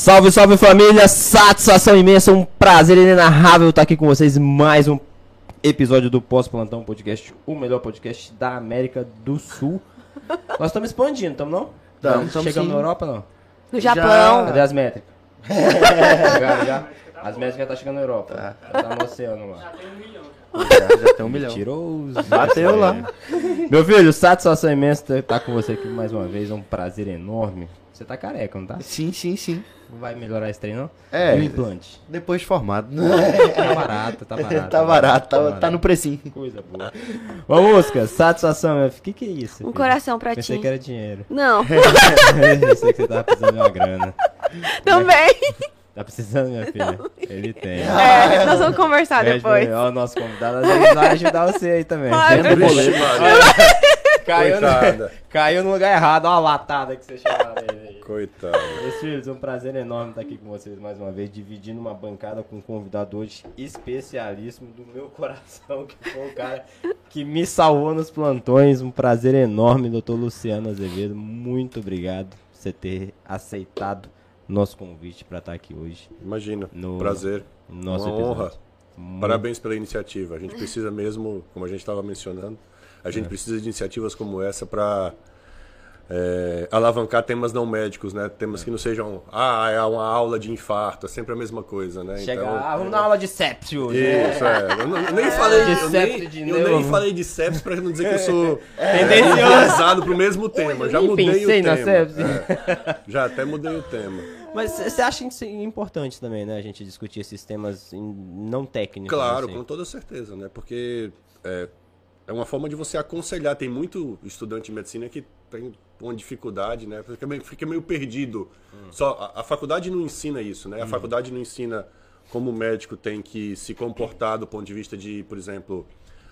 Salve, salve família! Satisfação imensa, um prazer inenarrável estar aqui com vocês em mais um episódio do Pós-Plantão Podcast, o melhor podcast da América do Sul. Nós estamos expandindo, estamos não? Tamo, tamo Chegamos sim. na Europa não? No Japão. Cadê as métricas? já, já. As métricas já tá chegando na Europa. Já tá no oceano lá. Já, já tem um milhão. Mentiroso. Bateu lá. Meu filho, satisfação imensa estar com você aqui mais uma vez. É um prazer enorme. Você tá careca, não tá? Sim, sim, sim. Não vai melhorar esse trem, não? É. E o implante? Depois de formado. Tá barato, tá barato. tá barato, tá, tá no precinho. Coisa boa. Ô, música, satisfação, meu filho. O que, que é isso? Um filho? coração pra Pensei ti. que era dinheiro. Não, Pensei que você tava precisando de uma grana. também. Tá precisando, minha filha? Ele tem. É, nós vamos conversar É, depois. Ó, o nosso convidado às vezes vai ajudar você aí também. Vixe, boleto. Caiu no, caiu no lugar errado, ó a latada que você chamou nele aí. Coitado. Meus filhos, é um prazer enorme estar aqui com vocês mais uma vez, dividindo uma bancada com um convidado hoje especialíssimo do meu coração, que foi o cara que me salvou nos plantões. Um prazer enorme, doutor Luciano Azevedo. Muito obrigado por você ter aceitado nosso convite para estar aqui hoje. Imagina. No- Prazer. no Nosso Uma episódio. honra. Muito- Parabéns pela iniciativa. A gente precisa mesmo, como a gente estava mencionando, a É. gente precisa de iniciativas como essa para alavancar temas não médicos, né? Temas que não sejam, ah, é uma aula de infarto, é sempre a mesma coisa, né? Chega, Então, ah, vamos dar aula de sepsi hoje. né? Isso, é. Eu, não- eu nem falei de, eu nem, de eu nem falei de sepsis para não dizer que eu sou Tendencioso. pesado pro mesmo tema. Já nem mudei o tema. É. Já até mudei o tema. Mas você acha importante também, né? A gente discutir esses temas em- não técnicos. Claro, assim. com toda certeza, né? Porque é, é uma forma de você aconselhar. Tem muito estudante de medicina que tem uma dificuldade, né? Fica meio, fica meio perdido. Só a, a faculdade não ensina isso, né? A faculdade não ensina como o médico tem que se comportar do ponto de vista de, por exemplo,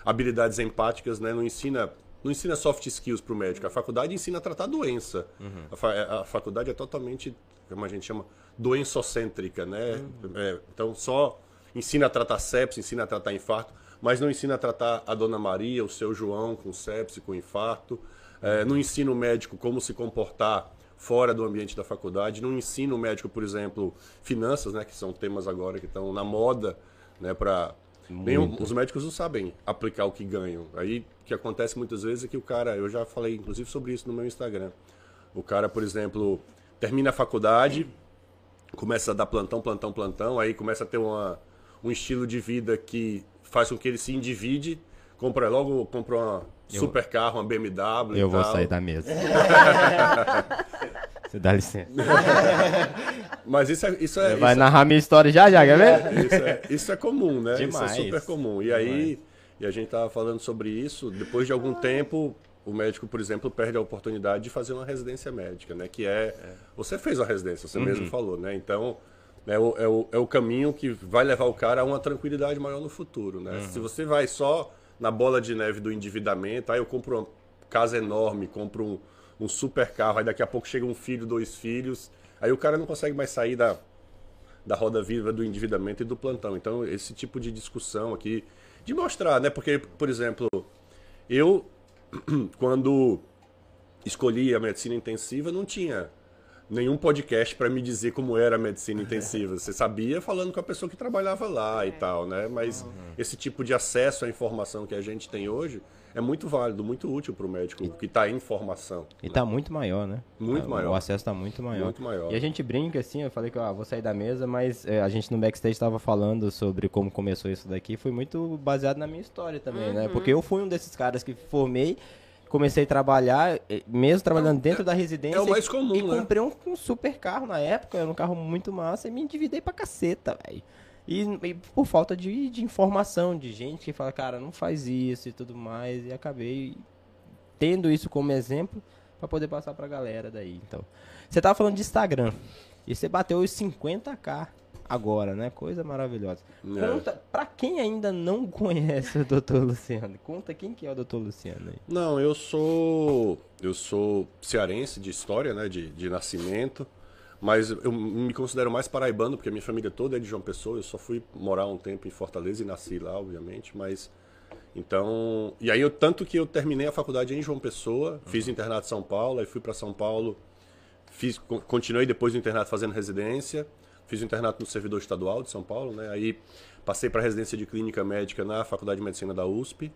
habilidades empáticas, né? Não ensina não ensina soft skills para o médico. A faculdade ensina a tratar doença. A, fa- a faculdade é totalmente, como a gente chama, doençocêntrica, né? É, então só ensina a tratar sepsis, ensina a tratar infarto, mas não ensina a tratar a Dona Maria, o seu João com sepsis, com infarto. É, não ensina o médico como se comportar fora do ambiente da faculdade. Não ensina o médico, por exemplo, finanças, né? Que são temas agora que estão na moda, né? Para os médicos não sabem aplicar o que ganham. Aí o que acontece muitas vezes é que o cara, eu já falei inclusive sobre isso no meu Instagram. O cara, por exemplo, termina a faculdade, começa a dar plantão, plantão, plantão, aí começa a ter uma, um estilo de vida que faz com que ele se endivide, compra logo compra uma super carro, uma BMW e Eu vou sair da mesa. Você dá licença. Mas isso é, isso é, Vai isso narrar minha história já, já, quer ver? Isso é, isso é comum, né? Demais. Isso é super comum. E aí, e a gente tava falando sobre isso, depois de algum tempo, o médico, por exemplo, perde a oportunidade de fazer uma residência médica, né? Que é. Você fez a residência, você mesmo falou, né? Então. É o, é, o, é o caminho que vai levar o cara a uma tranquilidade maior no futuro, né? Se você vai só na bola de neve do endividamento, aí eu compro uma casa enorme, compro um, um super carro, aí daqui a pouco chega um filho, dois filhos, aí o cara não consegue mais sair da, da roda viva do endividamento e do plantão. Então, esse tipo de discussão aqui, de mostrar, né? Porque, por exemplo, eu, quando escolhi a medicina intensiva, não tinha nenhum podcast para me dizer como era a medicina intensiva. Você sabia falando com a pessoa que trabalhava lá e tal, né? Mas esse tipo de acesso à informação que a gente tem hoje é muito válido, muito útil para o médico que está em formação. E tá muito maior, né? Muito O- maior. O acesso tá muito maior. Muito maior. E a gente brinca assim, eu falei que ó, vou sair da mesa, mas é, a gente no backstage tava falando sobre como começou isso daqui. Foi muito baseado na minha história também, né? Porque eu fui um desses caras que formei, comecei a trabalhar, eh, mesmo trabalhando dentro da residência. é o mais comum, E né? comprei um, um super carro na época, era um carro muito massa, e me endividei pra caceta, velho. E, e por falta de, de informação, de gente que fala, cara, não faz isso e tudo mais. E acabei tendo isso como exemplo pra poder passar pra galera daí. Então, você tava falando de Instagram. E você bateu os 50k agora, né? Coisa maravilhosa. É. Conta, pra quem ainda não conhece o Dr. Luciano, conta quem que é o Dr. Luciano aí. Não, eu sou eu sou cearense de história, né, de, de nascimento, mas eu me considero mais paraibano porque a minha família toda é de João Pessoa. Eu só fui morar um tempo em Fortaleza e nasci lá, obviamente, mas então e aí eu tanto que eu terminei a faculdade em João Pessoa, fiz internato em São Paulo, aí fui para São Paulo fiz, co- continuei depois do internato fazendo residência. Fiz o internato no servidor estadual de São Paulo, né? Aí passei para residência de clínica médica na Faculdade de Medicina da USP.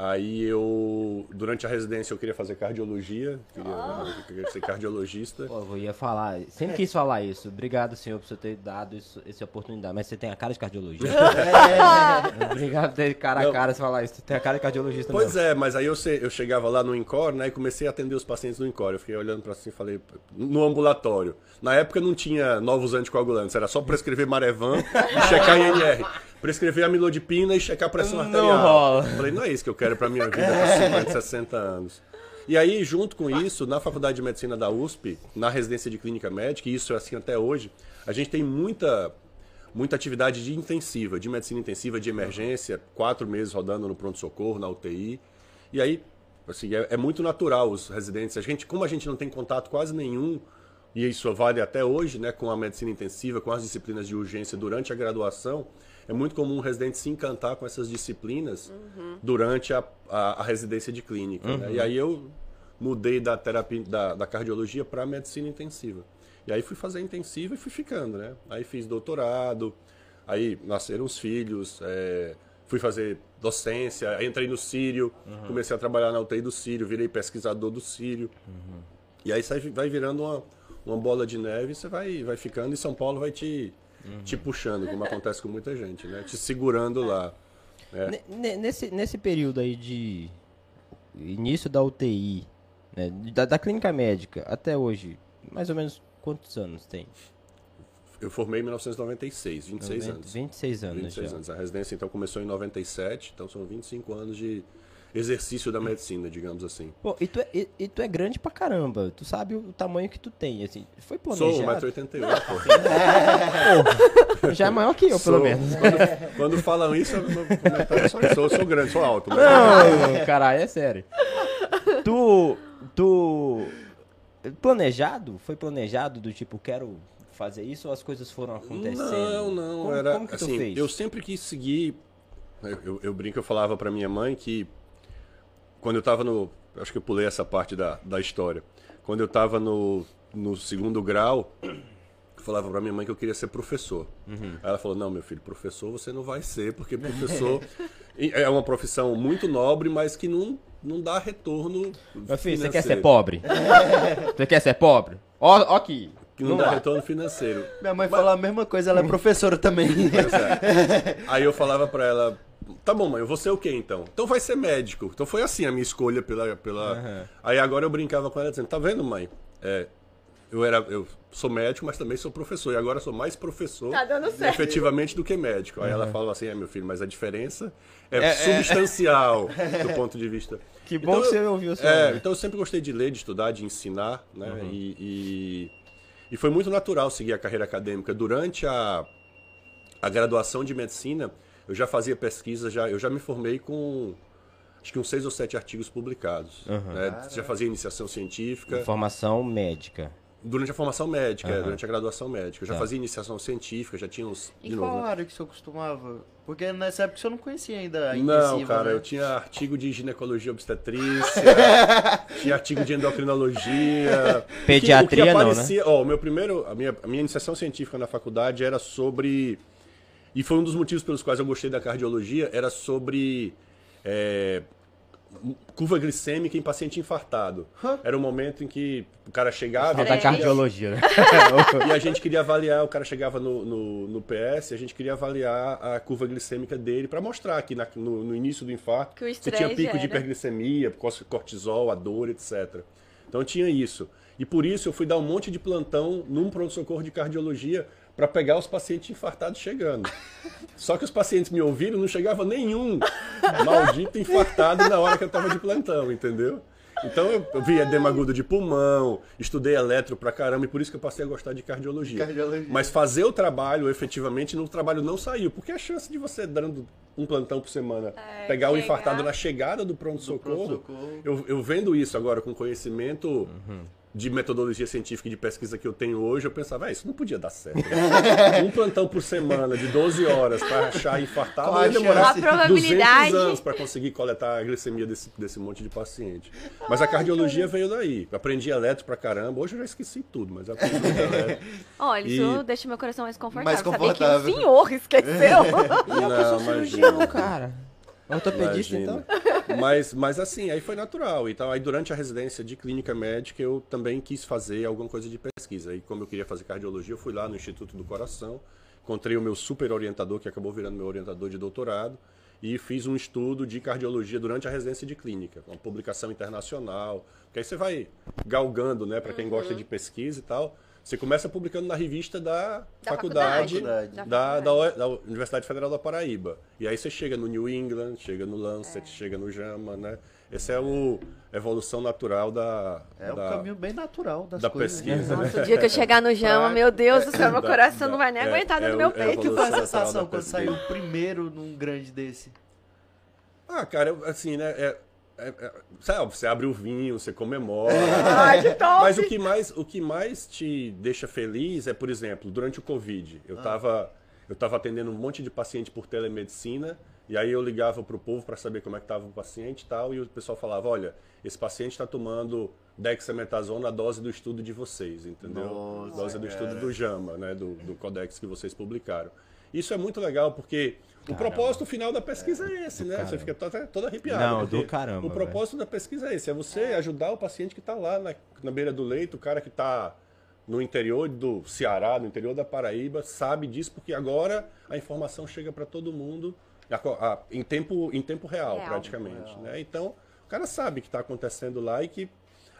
Aí eu, durante a residência, eu queria fazer cardiologia, queria, eu queria ser cardiologista. Pô, eu ia falar, sempre quis falar isso. Obrigado, senhor, por você ter dado isso, essa oportunidade. Mas você tem a cara de cardiologista. Obrigado por ter cara a Não. cara de falar isso. Você tem a cara de cardiologista Pois mesmo. é, mas aí eu, eu chegava lá no Encore, né, e comecei a atender os pacientes no Encore. Eu fiquei olhando pra assim e falei, no ambulatório. Na época não tinha novos anticoagulantes, era só prescrever Marevan e checar INR. Prescrever amilodipina e checar a pressão Não arterial. rola. Falei, não é isso que eu quero pra minha vida com 50, 60 anos. E aí, junto com isso, na Faculdade de Medicina da USP, na residência de clínica médica, e isso é assim até hoje, a gente tem muita muita atividade de intensiva, de medicina intensiva, de emergência, quatro meses rodando no pronto-socorro, na UTI. E aí, assim, é, é muito natural os residentes. A gente, como a gente não tem contato quase nenhum, e isso vale até hoje, né, com a medicina intensiva, com as disciplinas de urgência durante a graduação, é muito comum um residente se encantar com essas disciplinas durante a, a, a residência de clínica. né? E aí eu mudei da terapia da, da cardiologia para medicina intensiva. E aí fui fazer intensiva e fui ficando, né? Aí fiz doutorado, aí nasceram os filhos, é, fui fazer docência, aí entrei no Sírio, comecei a trabalhar na UTI do Sírio, virei pesquisador do Sírio. E aí sai- vai virando uma, uma bola de neve você vai, vai ficando e São Paulo vai te, te puxando, como acontece com muita gente, né? Te segurando lá. É. Ne- ne- Nesse, nesse período aí de início da UTI, né, da, da clínica médica até hoje, mais ou menos quantos anos tem? Eu formei em 1996, 26 Noventa- anos. 26 anos 26 já. anos. A residência então começou em 97, então são 25 anos de exercício da medicina, digamos assim. Pô, e tu, é, e, e tu é grande pra caramba. Tu sabe o tamanho que tu tem, assim. Foi Sou planejado? 1,88m, pô. Já é maior que eu, pelo Sou. menos. Quando, quando falam isso, eu é. Sou, sou grande, sou alto. Mas... Não, caralho, é sério. Tu. Tu. Planejado? Foi planejado do tipo, quero fazer isso ou as coisas foram acontecendo? Não, não. Como, era, como que tu assim, fez? Eu sempre quis seguir. Eu, eu, eu brinco, eu falava pra minha mãe que quando eu tava no. Acho que eu pulei essa parte da, da história. Quando eu tava no, no segundo grau, eu falava pra minha mãe que eu queria ser professor. Uhum. Aí ela falou: Não, meu filho, professor você não vai ser, porque professor é uma profissão muito nobre, mas que não, não dá retorno. Meu filho, você quer ser financeiro. pobre? você quer ser pobre? Ó, ó aqui. Que não, Não dá dá. retorno financeiro. Minha mãe fala a mesma coisa, ela é professora também. É. Aí eu falava pra ela, tá bom, mãe, eu vou ser o quê então? Então vai ser médico. Então foi assim a minha escolha pela. pela... Aí agora eu brincava com ela dizendo, tá vendo, mãe? É, eu, era, eu sou médico, mas também sou professor. E agora eu sou mais professor Tá dando certo. efetivamente do que médico. Aí ela falava assim, é meu filho, mas a diferença é, substancial do ponto de vista. Que bom Então que você ouviu sua É, então eu sempre gostei de ler, de estudar, de ensinar, né? E, e, e foi muito natural seguir a carreira acadêmica. Durante a, a graduação de medicina, eu já fazia pesquisa, já, eu já me formei com acho que uns seis ou sete artigos publicados. né? Já fazia iniciação científica. Formação médica. Durante a formação médica, é, durante a graduação médica. Eu já Tá. fazia iniciação científica, já tinha uns. E De qual novo, né? área que o senhor costumava? Porque nessa época o senhor não conhecia ainda a Não, cara, né? eu tinha artigo de ginecologia obstetrícia, tinha artigo de endocrinologia. Pediatria o que, o que não, né? aparecia, Ó, o meu primeiro, a minha, a minha iniciação científica na faculdade era sobre e foi um dos motivos pelos quais eu gostei da cardiologia, era sobre é, curva glicêmica em paciente infartado. Era o momento em que o cara chegava e da a gente queria- cardiologia, né? e a gente queria avaliar, o cara chegava no, no, no PS, a gente queria avaliar a curva glicêmica dele para mostrar que na- no, no início do infarto Que você tinha pico de era. hiperglicemia, cor- cortisol, a dor, etc. Então tinha isso. E por isso eu fui dar um monte de plantão num pronto-socorro de cardiologia para pegar os pacientes infartados chegando. Só que os pacientes me ouviram, não chegava nenhum maldito infartado na hora que eu estava de plantão, entendeu? Então eu eu vi edema agudo de pulmão, estudei eletro pra caramba e por isso que eu passei a gostar de cardiologia. Cardiologia. Mas fazer o trabalho, efetivamente, no trabalho não saiu, porque a chance de você dando um plantão por semana, É, pegar o chegar. infartado na chegada do pronto-socorro, pronto-socorro. eu, eu vendo isso agora com conhecimento de metodologia científica e de pesquisa que eu tenho hoje, eu pensava, ah, isso não podia dar certo. né? um plantão por semana de 12 horas para achar infartado Qual a ia demorar chance? A probabilidade- 200 anos para conseguir coletar a glicemia desse, desse monte de paciente. Mas a cardiologia veio daí. Aprendi eletro pra caramba. Hoje eu já esqueci tudo, mas aprendi eletro. Olha, isso E- deixa meu coração mais confortável. Mais Saber confortável. que o senhor esqueceu. E eu que Não, sou cirurgião, cara. Ortopedista, Imagina. então? Mas, mas assim, aí foi natural. Então, aí durante a residência de clínica médica, eu também quis fazer alguma coisa de pesquisa. E como eu queria fazer cardiologia, eu fui lá no Instituto do Coração, encontrei o meu super orientador, que acabou virando meu orientador de doutorado, e fiz um estudo de cardiologia durante a residência de clínica, uma publicação internacional. Porque aí você vai galgando, né, para quem gosta de pesquisa e tal. Você começa publicando na revista da, Da faculdade, faculdade. Da da, faculdade. da, da Universidade Federal da Paraíba. E aí você chega no New England, chega no Lancet, chega no JAMA, né? Essa é o a evolução natural da, É um da, caminho bem natural das da coisas. né? pesquisa, né? Nossa, o dia que eu chegar no Jama, meu Deus do céu, meu coração da- não vai nem é- aguentar dentro é do meu o- é peito. O que foi a sensação quando saiu primeiro num grande desse? Ah, cara, eu- assim, né? É, é, é, sabe, você abre o vinho, você comemora. Ai, que top! Mas o que, mais, o que mais te deixa feliz é, por exemplo, durante o Covid, eu estava eu tava atendendo um monte de paciente por telemedicina, e aí eu ligava pro povo para saber como é que estava o paciente e tal, e o pessoal falava, olha, esse paciente está tomando dexametasona, a dose do estudo de vocês, entendeu? Nossa, dose do estudo do JAMA, né, do, do codex que vocês publicaram. Isso é muito legal, porque o propósito final da pesquisa é esse, né? Você fica todo, todo arrepiado. Não, do caramba, O propósito da pesquisa é esse, é você ajudar o paciente que está lá na, na beira do leito, o cara que está no interior do Ceará, no interior da Paraíba, sabe disso, porque agora a informação chega para todo mundo a- a- em, tempo, em tempo real, Real. praticamente. Né? Então, o cara sabe o que está acontecendo lá e que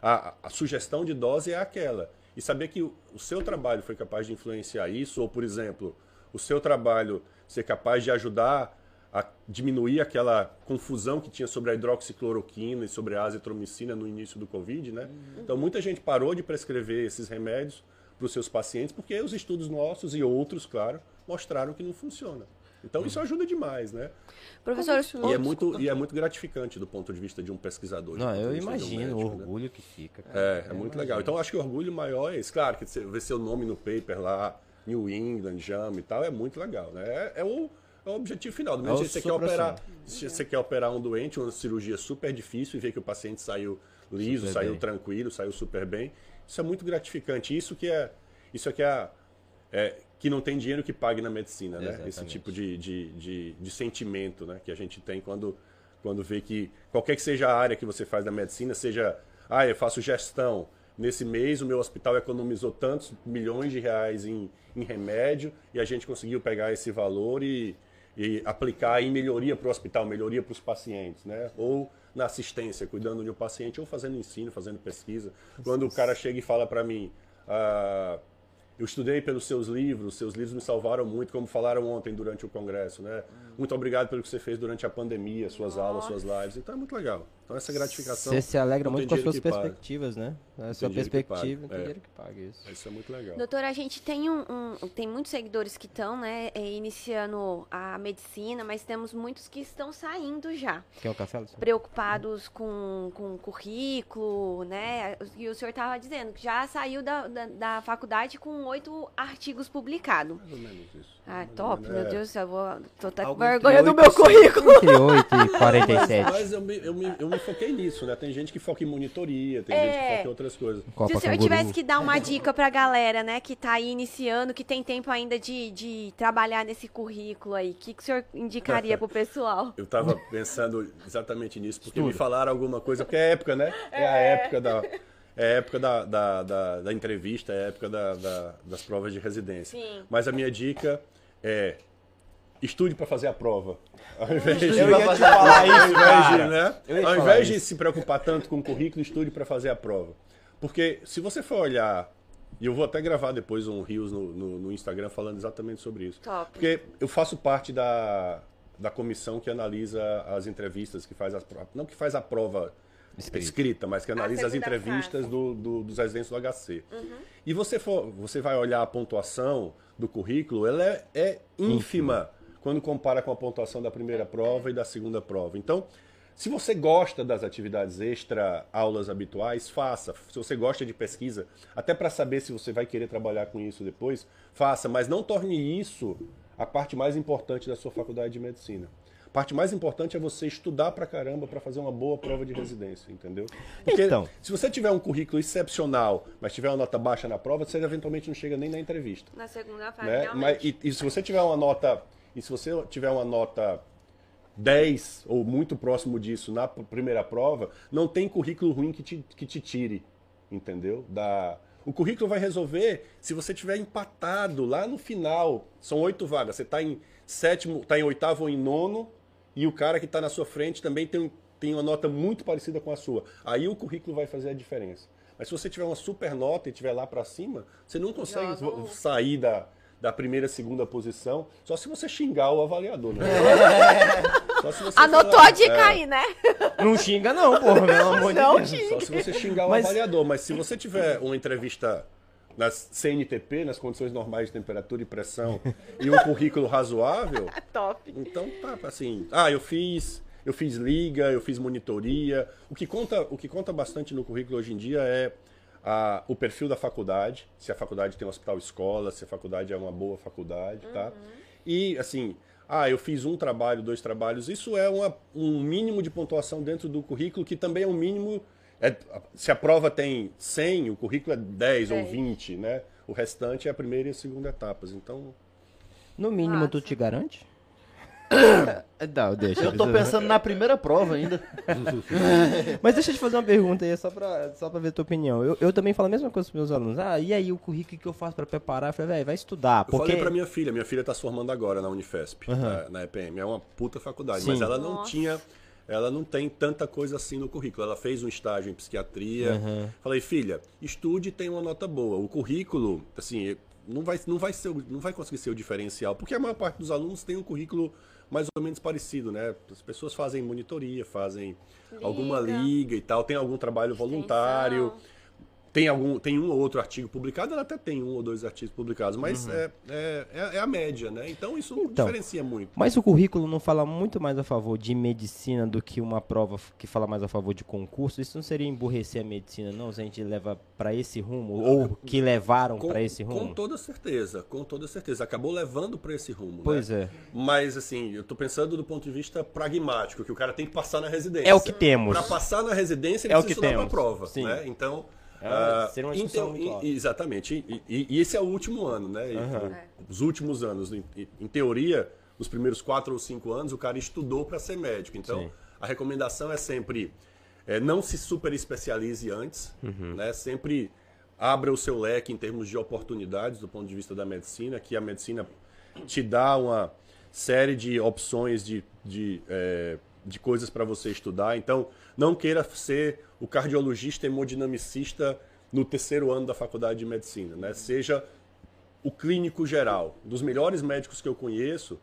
a, a sugestão de dose é aquela. E saber que o, o seu trabalho foi capaz de influenciar isso, ou, por exemplo, o seu trabalho ser capaz de ajudar a diminuir aquela confusão que tinha sobre a hidroxicloroquina e sobre a azitromicina no início do Covid, né? Então, muita gente parou de prescrever esses remédios para os seus pacientes porque os estudos nossos e outros, claro, mostraram que não funciona. Então, isso ajuda demais, né? Professor, E é, muito, e é muito gratificante do ponto de vista de um pesquisador. Não, eu de um imagino o médico, né? orgulho que fica. cara. É, é muito legal. Então acho que o orgulho maior é esse. Claro que você vê seu nome no paper lá, New England, JAMA e tal, é muito legal, né? É, é o, é o objetivo final. Do mesmo É o jeito que você quer operar, se você quer operar um doente, uma cirurgia super difícil e ver que o paciente saiu liso, Super saiu bem. tranquilo, saiu super bem. Isso é muito gratificante. Isso que é, isso é que é, é que não tem dinheiro que pague na medicina, né? Esse Exatamente. tipo de, de, de, de sentimento, né? Que a gente tem quando quando vê que qualquer que seja a área que você faz da medicina, seja, ah, eu faço gestão. Nesse mês o meu hospital economizou tantos milhões de reais em, em remédio e a gente conseguiu pegar esse valor e, e aplicar em melhoria para o hospital, melhoria para os pacientes, né? Ou na assistência, cuidando de um paciente, ou fazendo ensino, fazendo pesquisa. Quando o cara chega e fala para mim, ah, eu estudei pelos seus livros, seus livros me salvaram muito, como falaram ontem durante o congresso, né? Muito obrigado pelo que você fez durante a pandemia, suas aulas, suas lives. Então é muito legal. Então essa gratificação. Você se alegra muito com as suas pague. perspectivas, né? A tem sua perspectiva, não tem é. dinheiro que pague isso. Isso é muito legal. Doutora, a gente tem um, um- tem muitos seguidores que estão, né, eh, iniciando a medicina, mas temos muitos que estão saindo já, Quer um café, Luciano? preocupados com, com o currículo, né? E o senhor estava dizendo que já saiu da, da, da faculdade com oito artigos publicados. Mais ou menos isso. Ah, top, menos, meu é. Deus do céu, eu vou, tô até com vergonha do meu currículo. Entre 8 e Mas, 47. mas eu, me, eu, me, eu me foquei nisso, né? Tem gente que foca em monitoria, tem É. gente que foca em outras coisas. Copa Se o senhor Canguru. tivesse que dar uma dica pra galera, né, que tá aí iniciando, que tem tempo ainda de, de trabalhar nesse currículo aí, o que, que o senhor indicaria pro pessoal? Eu tava pensando exatamente nisso, porque me falaram alguma coisa, porque é época, né? É, a época da. É a época da, da, da, da entrevista, é a época da, da- das provas de residência. Sim. Mas a minha dica é estude para fazer a prova. Ao invés de, falar ao isso, de, cara. né? Ao invés de isso. se preocupar tanto com o currículo, estude para fazer a prova. Porque se você for olhar, e eu vou até gravar depois um Rios no, no, no Instagram falando exatamente sobre isso. Top. Porque eu faço parte da, da comissão que analisa as entrevistas, que faz as provas. Não que faz a prova Escrita. escrita, mas que analisa as entrevistas do, do- dos residentes do HC. E você, for, você vai olhar a pontuação do currículo, ela é, é ínfima quando compara com a pontuação da primeira prova e da segunda prova. Então, Se você gosta das atividades extra aulas habituais, faça. Se você gosta de pesquisa, até para saber se você vai querer trabalhar com isso depois, faça, mas não torne isso a parte mais importante da sua faculdade de medicina. A parte mais importante é você estudar pra caramba para fazer uma boa prova de residência, entendeu? Porque Então. se você tiver um currículo excepcional, mas tiver uma nota baixa na prova, você eventualmente não chega nem na entrevista Na segunda fase, né? Mas, e, e se você tiver uma nota e se você tiver uma nota 10 ou muito próximo disso na primeira prova, não tem currículo ruim que te, que te tire, entendeu? Da o currículo vai resolver se você tiver empatado lá no final. São oito vagas. Você está em sétimo, está em oitavo ou em nono e o cara que está na sua frente também tem, tem uma nota muito parecida com a sua. Aí o currículo vai fazer a diferença. Mas se você tiver uma super nota e estiver lá para cima, você não consegue Joga o- vo- sair da, da primeira, segunda posição, só se você xingar o avaliador, né? Você Anotou falar, a dica é, aí, né? Não xinga não, porra, pelo amor de Não Deus. Só se você xingar o Mas- avaliador. Mas se você tiver uma entrevista nas CNTP, nas condições normais de temperatura e pressão, e um currículo razoável, Top. então tá assim. Ah, eu fiz, eu fiz liga, eu fiz monitoria. O que conta, o que conta bastante no currículo hoje em dia é a- o perfil da faculdade, se a faculdade tem um hospital escola, se a faculdade é uma boa faculdade, tá? E assim, ah, eu fiz um trabalho, dois trabalhos, isso é uma- um mínimo de pontuação dentro do currículo que também é um mínimo é- se a prova tem 100, o currículo é 10 ou 10. 20, né? O restante é a primeira e a segunda etapas. Então, No mínimo, tu Massa. te garante? Não, deixa. Eu tô pensando na primeira prova ainda. Mas deixa eu te fazer uma pergunta aí, só pra, só pra ver a tua opinião. Eu, eu também falo a mesma coisa pros meus alunos. Ah, e aí o currículo que eu faço pra preparar? Eu falei, velho, vai estudar. Eu Porque... falei pra minha filha, minha filha tá se formando agora na Unifesp, na, na EPM. É uma puta faculdade, Sim. mas ela não Nossa. tinha. Ela não tem tanta coisa assim no currículo. Ela fez um estágio em psiquiatria. Falei, filha, estude e tem uma nota boa. O currículo, assim, não vai, não, vai ser, não vai conseguir ser o diferencial, porque a maior parte dos alunos tem um currículo mais ou menos parecido, né? As pessoas fazem monitoria, fazem alguma Liga. liga e tal, tem algum trabalho voluntário. Extensão. Tem, algum, tem um ou outro artigo publicado, ela até tem um ou dois artigos publicados, mas é, é, é- é a média, né? Então isso não Então. diferencia muito. Mas o currículo não fala muito mais a favor de medicina do que uma prova que fala mais a favor de concurso? Isso não seria emburrecer a medicina, não? Se a gente leva pra esse rumo? Ou que levaram pra esse com rumo? toda certeza, com toda certeza. Acabou levando para esse rumo, Pois né? é. Mas assim, eu tô pensando do ponto de vista pragmático, que o cara tem que passar na residência. É o que temos. Para passar na residência, ele É o precisa que estudar para temos. prova, Sim. né? Então, É, ah, seria uma então, muito e- exatamente. E, e- e esse é o último ano, né? Aham. Os últimos anos, em, em teoria, os primeiros quatro ou cinco anos, o cara estudou para ser médico. Então, Sim. a recomendação é sempre é, não se super especialize antes, Uhum. né? Sempre abra o seu leque em termos de oportunidades do ponto de vista da medicina, que a medicina te dá uma série de opções de, de, é, de coisas para você estudar. Então, não queira ser o cardiologista hemodinamicista no terceiro ano da faculdade de medicina, né? Seja o clínico geral. Dos melhores médicos que eu conheço,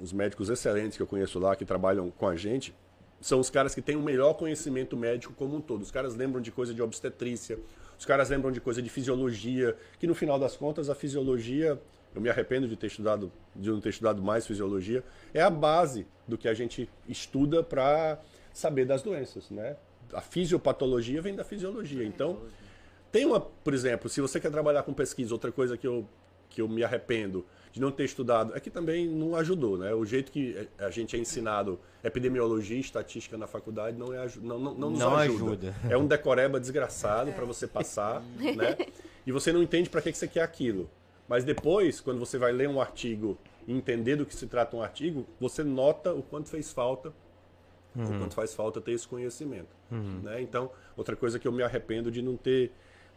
os médicos excelentes que eu conheço lá, que trabalham com a gente, são os caras que têm o melhor conhecimento médico como um todo. Os caras lembram de coisa de obstetrícia, os caras lembram de coisa de fisiologia, que no final das contas a fisiologia, eu me arrependo de ter estudado, de não ter estudado mais fisiologia, é a base do que a gente estuda para saber das doenças, né? A fisiopatologia vem da fisiologia. Então, tem uma, por exemplo, se você quer trabalhar com pesquisa, outra coisa que eu, que eu me arrependo de não ter estudado é que também não ajudou, né? O jeito que a gente é ensinado epidemiologia e estatística na faculdade não, é, não, não, não nos Não ajuda. ajuda. É um decoreba desgraçado para você passar, né? E você não entende para que, que você quer aquilo. Mas depois, quando você vai ler um artigo e entender do que se trata um artigo, você nota o quanto fez falta o quanto faz falta ter esse conhecimento. Né? Então, outra coisa que eu me arrependo de não ter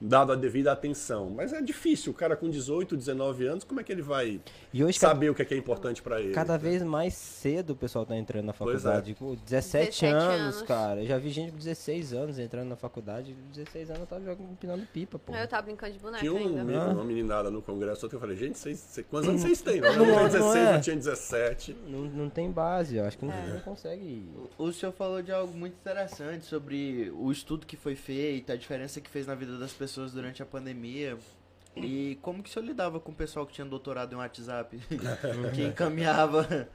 dado a devida atenção. Mas é difícil, o cara com 18, 19 anos, como é que ele vai E hoje, saber o que é, que é importante para ele? Cada vez mais cedo o pessoal tá entrando na Pois faculdade. Com 17, 17 anos, anos. cara. Eu já vi gente com 16 anos entrando na faculdade. 16 anos eu tava jogando, empinando pipa, pô. Eu tava brincando de boneca Tinha um, ainda. Ah. uma meninada no congresso, eu falei, gente, vocês, vocês- quantos anos vocês têm? Eu Não tinha é, 16, não é. eu tinha 17. Não, não tem base, eu acho que não, É. não consegue. O senhor falou de algo muito interessante sobre o estudo que foi feito, a diferença que fez na vida das pessoas durante a pandemia. E como que o senhor lidava com o pessoal que tinha doutorado em WhatsApp? que encaminhava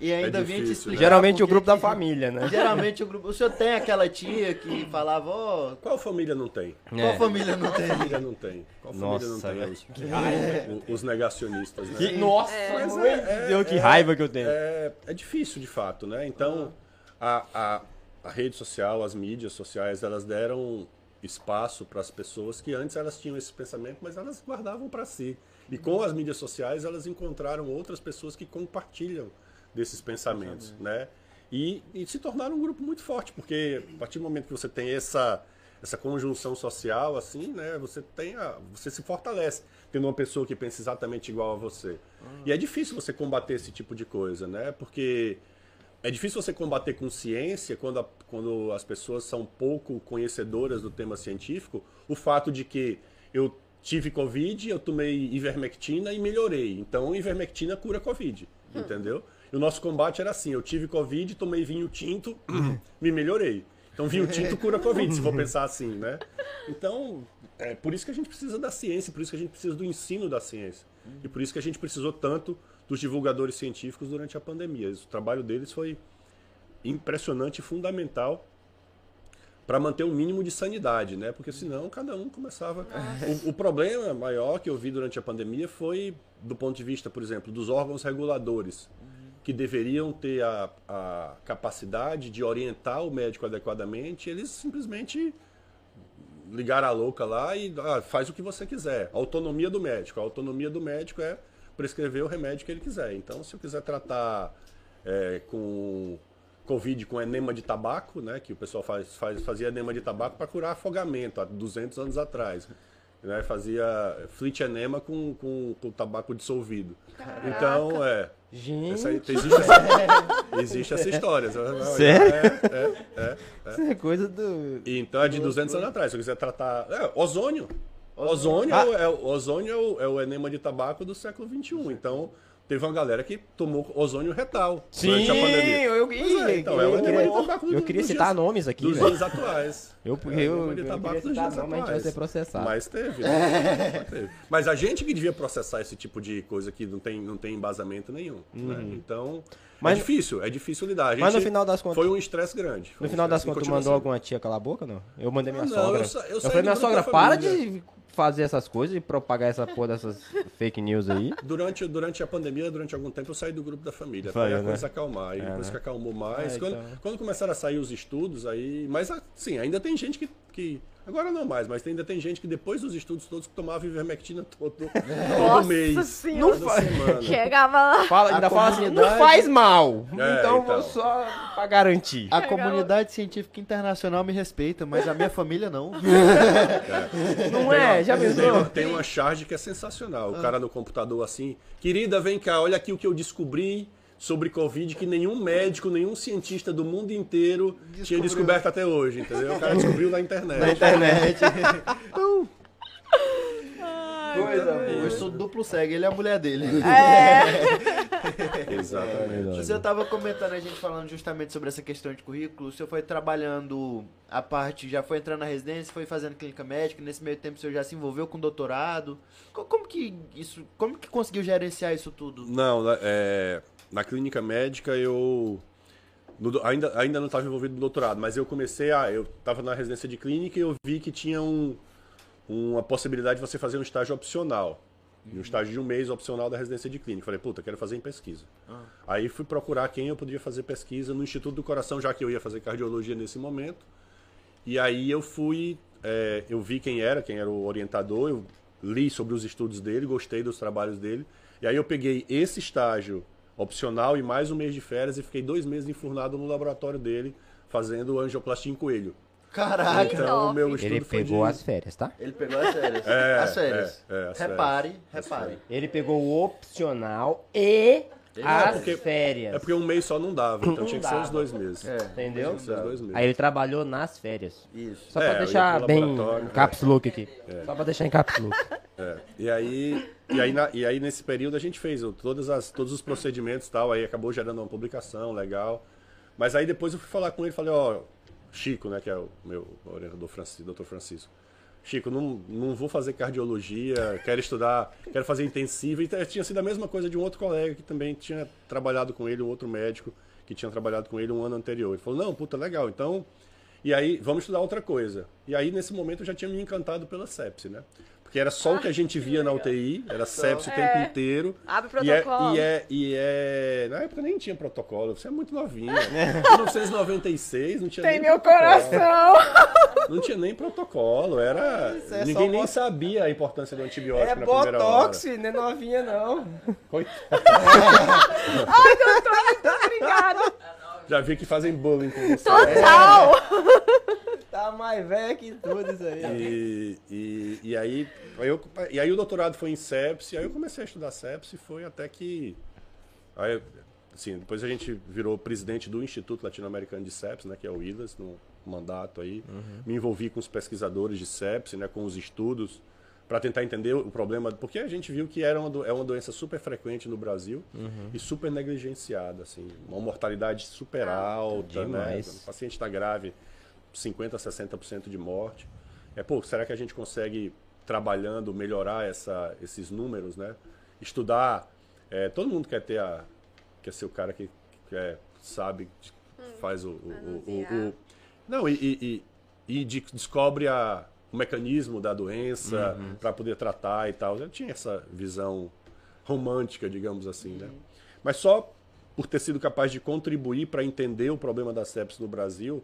e ainda vinha te difícil, explicar. né? Geralmente o grupo que da família, né? Geralmente o grupo. O senhor tem aquela tia que falava, ó, Qual família não tem? qual É. família não tem? família não tem? Qual família Nossa, não tem? Que os negacionistas, né? Que- Nossa, Mas mãe é- Deus, que é- raiva que eu tenho. É, é difícil, de fato, né? Então, a, a, a rede social, as mídias sociais, elas deram espaço para as pessoas que antes elas tinham esse pensamento, mas elas guardavam para si. E com as mídias sociais, elas encontraram outras pessoas que compartilham desses pensamentos, né? E, e se tornaram um grupo muito forte, porque a partir do momento que você tem essa essa conjunção social assim, né, você tem a, você se fortalece tendo uma pessoa que pensa exatamente igual a você. E é difícil você combater esse tipo de coisa, né? Porque é difícil você combater com ciência quando, a- quando as pessoas são pouco conhecedoras do tema científico, o fato de que eu tive Covid, eu tomei ivermectina e melhorei. Então, ivermectina cura Covid, entendeu? E o nosso combate era assim, eu tive Covid, tomei vinho tinto, me melhorei. Então, vinho tinto cura Covid, se for pensar assim, né? Então, é por isso que a gente precisa da ciência, por isso que a gente precisa do ensino da ciência. E por isso que a gente precisou tanto dos divulgadores científicos durante a pandemia. O trabalho deles foi impressionante e fundamental para manter um mínimo de sanidade, né? Porque senão cada um começava. O, o problema maior que eu vi durante a pandemia foi do ponto de vista, por exemplo, dos órgãos reguladores, que deveriam ter a, a capacidade de orientar o médico adequadamente, eles simplesmente ligaram a louca lá e ah, faz o que você quiser. A autonomia do médico. A autonomia do médico é prescrever o remédio que ele quiser. Então, se eu quiser tratar é, com Covid com enema de tabaco, né, que o pessoal faz, faz, fazia enema de tabaco para curar afogamento há 200 anos atrás. Né, fazia flit enema com, com, com tabaco dissolvido. Então, é. Gente, Essa existe, essa, existe essa história. Sério? É, é, é. isso é coisa do... Então é de 200 anos atrás. Se eu quiser tratar. É, ozônio. Ozônio, Ah. é, o- é, ozônio é, o, é o enema de tabaco do século XXI. Então, teve uma galera que tomou ozônio retal Sim, durante a pandemia. eu, é, então, é eu, o enema de queria, eu do- queria citar dias- nomes aqui, Dos velho. dias atuais. Eu, É, eu, o eu, enema de eu tabaco queria citar dias nome, mas a gente vai ser processado. Mas teve. né? Mas teve. Mas a gente que devia processar esse tipo de coisa que não tem, não tem embasamento nenhum. né? Então, Uhum. Mas- é difícil, é difícil lidar. Mas no final das contas- Foi um estresse grande. Foi No um final das contas, tu mandou sendo. alguma tia calar a boca, não? Eu mandei minha Não, sogra. eu sa- eu saí falei, minha sogra, para família." de fazer essas coisas e propagar essa porra dessas fake news aí. Durante, durante a pandemia, durante algum tempo, eu saí do grupo da família. Foi, Foi, a né? coisa acalmar. E É, depois né? que acalmou mais. É, quando, então. quando começaram a sair os estudos, aí. Mas assim, ainda tem gente que. Que agora não mais, mas ainda tem gente que depois dos estudos todos tomava ivermectina todo, todo Nossa mês. senhora. Toda semana. Chegava lá. Fala, A ainda fala assim, não faz mal. É, então, eu vou então. só pra garantir. A comunidade científica internacional me respeita, mas a minha família não. Não é? Já Tem uma, pensou? tem uma charge que é sensacional. O cara no computador assim, querida, vem cá, olha aqui o que eu descobri sobre Covid que nenhum médico, nenhum cientista do mundo inteiro tinha descoberto até hoje, entendeu? O cara descobriu na internet. Na internet. Coisa boa. Eu sou duplo cego, ele é a mulher dele. Exatamente. Você estava comentando, a gente falando justamente sobre essa questão de currículo, o senhor foi trabalhando a parte, já foi entrando na residência, foi fazendo clínica médica, nesse meio tempo o senhor já se envolveu com doutorado. Co- Como que isso, como que conseguiu gerenciar isso tudo? Não, é, na clínica médica eu no ainda, ainda não estava envolvido no doutorado, mas eu comecei a. Eu estava na residência de clínica e eu vi que tinha um, uma possibilidade de você fazer um estágio opcional. Um estágio de um mês opcional da residência de clínica. Falei, puta, quero fazer em pesquisa. Aí fui procurar quem eu podia fazer pesquisa no Instituto do Coração, já que eu ia fazer cardiologia nesse momento. E aí eu fui, é, eu vi quem era, quem era o orientador, eu li sobre os estudos dele, gostei dos trabalhos dele. E aí eu peguei esse estágio opcional e mais um mês de férias e fiquei dois meses enfurnado no laboratório dele fazendo angioplastia em coelho. Caraca! Então o meu estudo Ele foi pegou de... as férias, tá? Ele pegou as férias. É, as férias. é, é, as repare, férias. As repare. Ele pegou o opcional e as porque- férias. É porque um mês só não dava, então Não tinha que ser os dava. dois meses. É, Entendeu? Tinha que ser os dois meses. Aí ele trabalhou nas férias. isso. Só É, pra deixar bem em caps look aqui. É. Só pra deixar em caps look. É. E aí, e aí, na- e aí nesse período a gente fez todas as, todos os procedimentos e tal, aí acabou gerando uma publicação legal. Mas aí depois eu fui falar com ele, falei, ó, Chico, né, que é o meu orientador Francisco, Dr. Francisco. Chico, não, não vou fazer cardiologia, quero estudar, quero fazer intensiva. E tinha sido a mesma coisa de um outro colega que também tinha trabalhado com ele, um outro médico que tinha trabalhado com ele um ano anterior. Ele falou, não, puta, legal, então... E aí, vamos estudar outra coisa. E aí, nesse momento, eu já tinha me encantado pela sepse, né? Porque era só o que a gente via na UTI, era sepse o tempo É. inteiro. Abre E é, protocolo. e, é, e é. Na época nem tinha protocolo, você é muito novinha. Em 1996 não tinha Tem nem meu protocolo. coração. Não tinha nem protocolo, era. É Ninguém nem sabia a importância do antibiótico É na botox, não é novinha não. Coitado. Obrigada. Já vi que fazem bullying com você. Total. Tá mais velha que tudo isso aí. E, e, e aí, aí eu, e aí o doutorado foi em sepsi, aí eu comecei a estudar sepsi, foi até que. Aí, assim, depois a gente virou presidente do Instituto Latino-Americano de Sepsi, né, que é o ILAS, no mandato aí. Me envolvi com os pesquisadores de sepsi, né, com os estudos, para tentar entender o problema, porque a gente viu que era uma, do- é uma doença super frequente no Brasil e super negligenciada, assim, uma mortalidade super alta, né? O paciente está grave, 50, 60% de morte. É, pô, será que a gente consegue, trabalhando, melhorar essa, esses números, né? Estudar. é, todo mundo quer ter a. quer ser o cara que, que é, sabe, que faz o. o- o- o- não, e, e, e, e de- descobre a, o mecanismo da doença para poder tratar e tal. Eu tinha essa visão romântica, digamos assim, né? Mas só por ter sido capaz de contribuir para entender o problema da sepsis no Brasil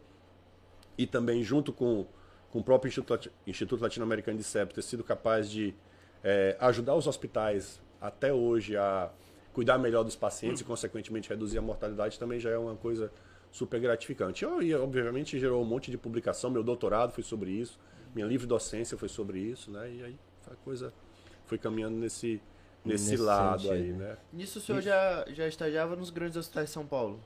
e também junto com, com o próprio Instituto, Instituto Latino-Americano de Sepsis ter sido capaz de eh, ajudar os hospitais até hoje a cuidar melhor dos pacientes e consequentemente reduzir a mortalidade também já é uma coisa super gratificante. E obviamente gerou um monte de publicação, meu doutorado foi sobre isso, minha livre docência foi sobre isso, né? E aí a coisa foi caminhando nesse nesse, Nesse lado sentido, aí, né? né? Nisso o senhor já, já estagiava nos grandes hospitais de São Paulo?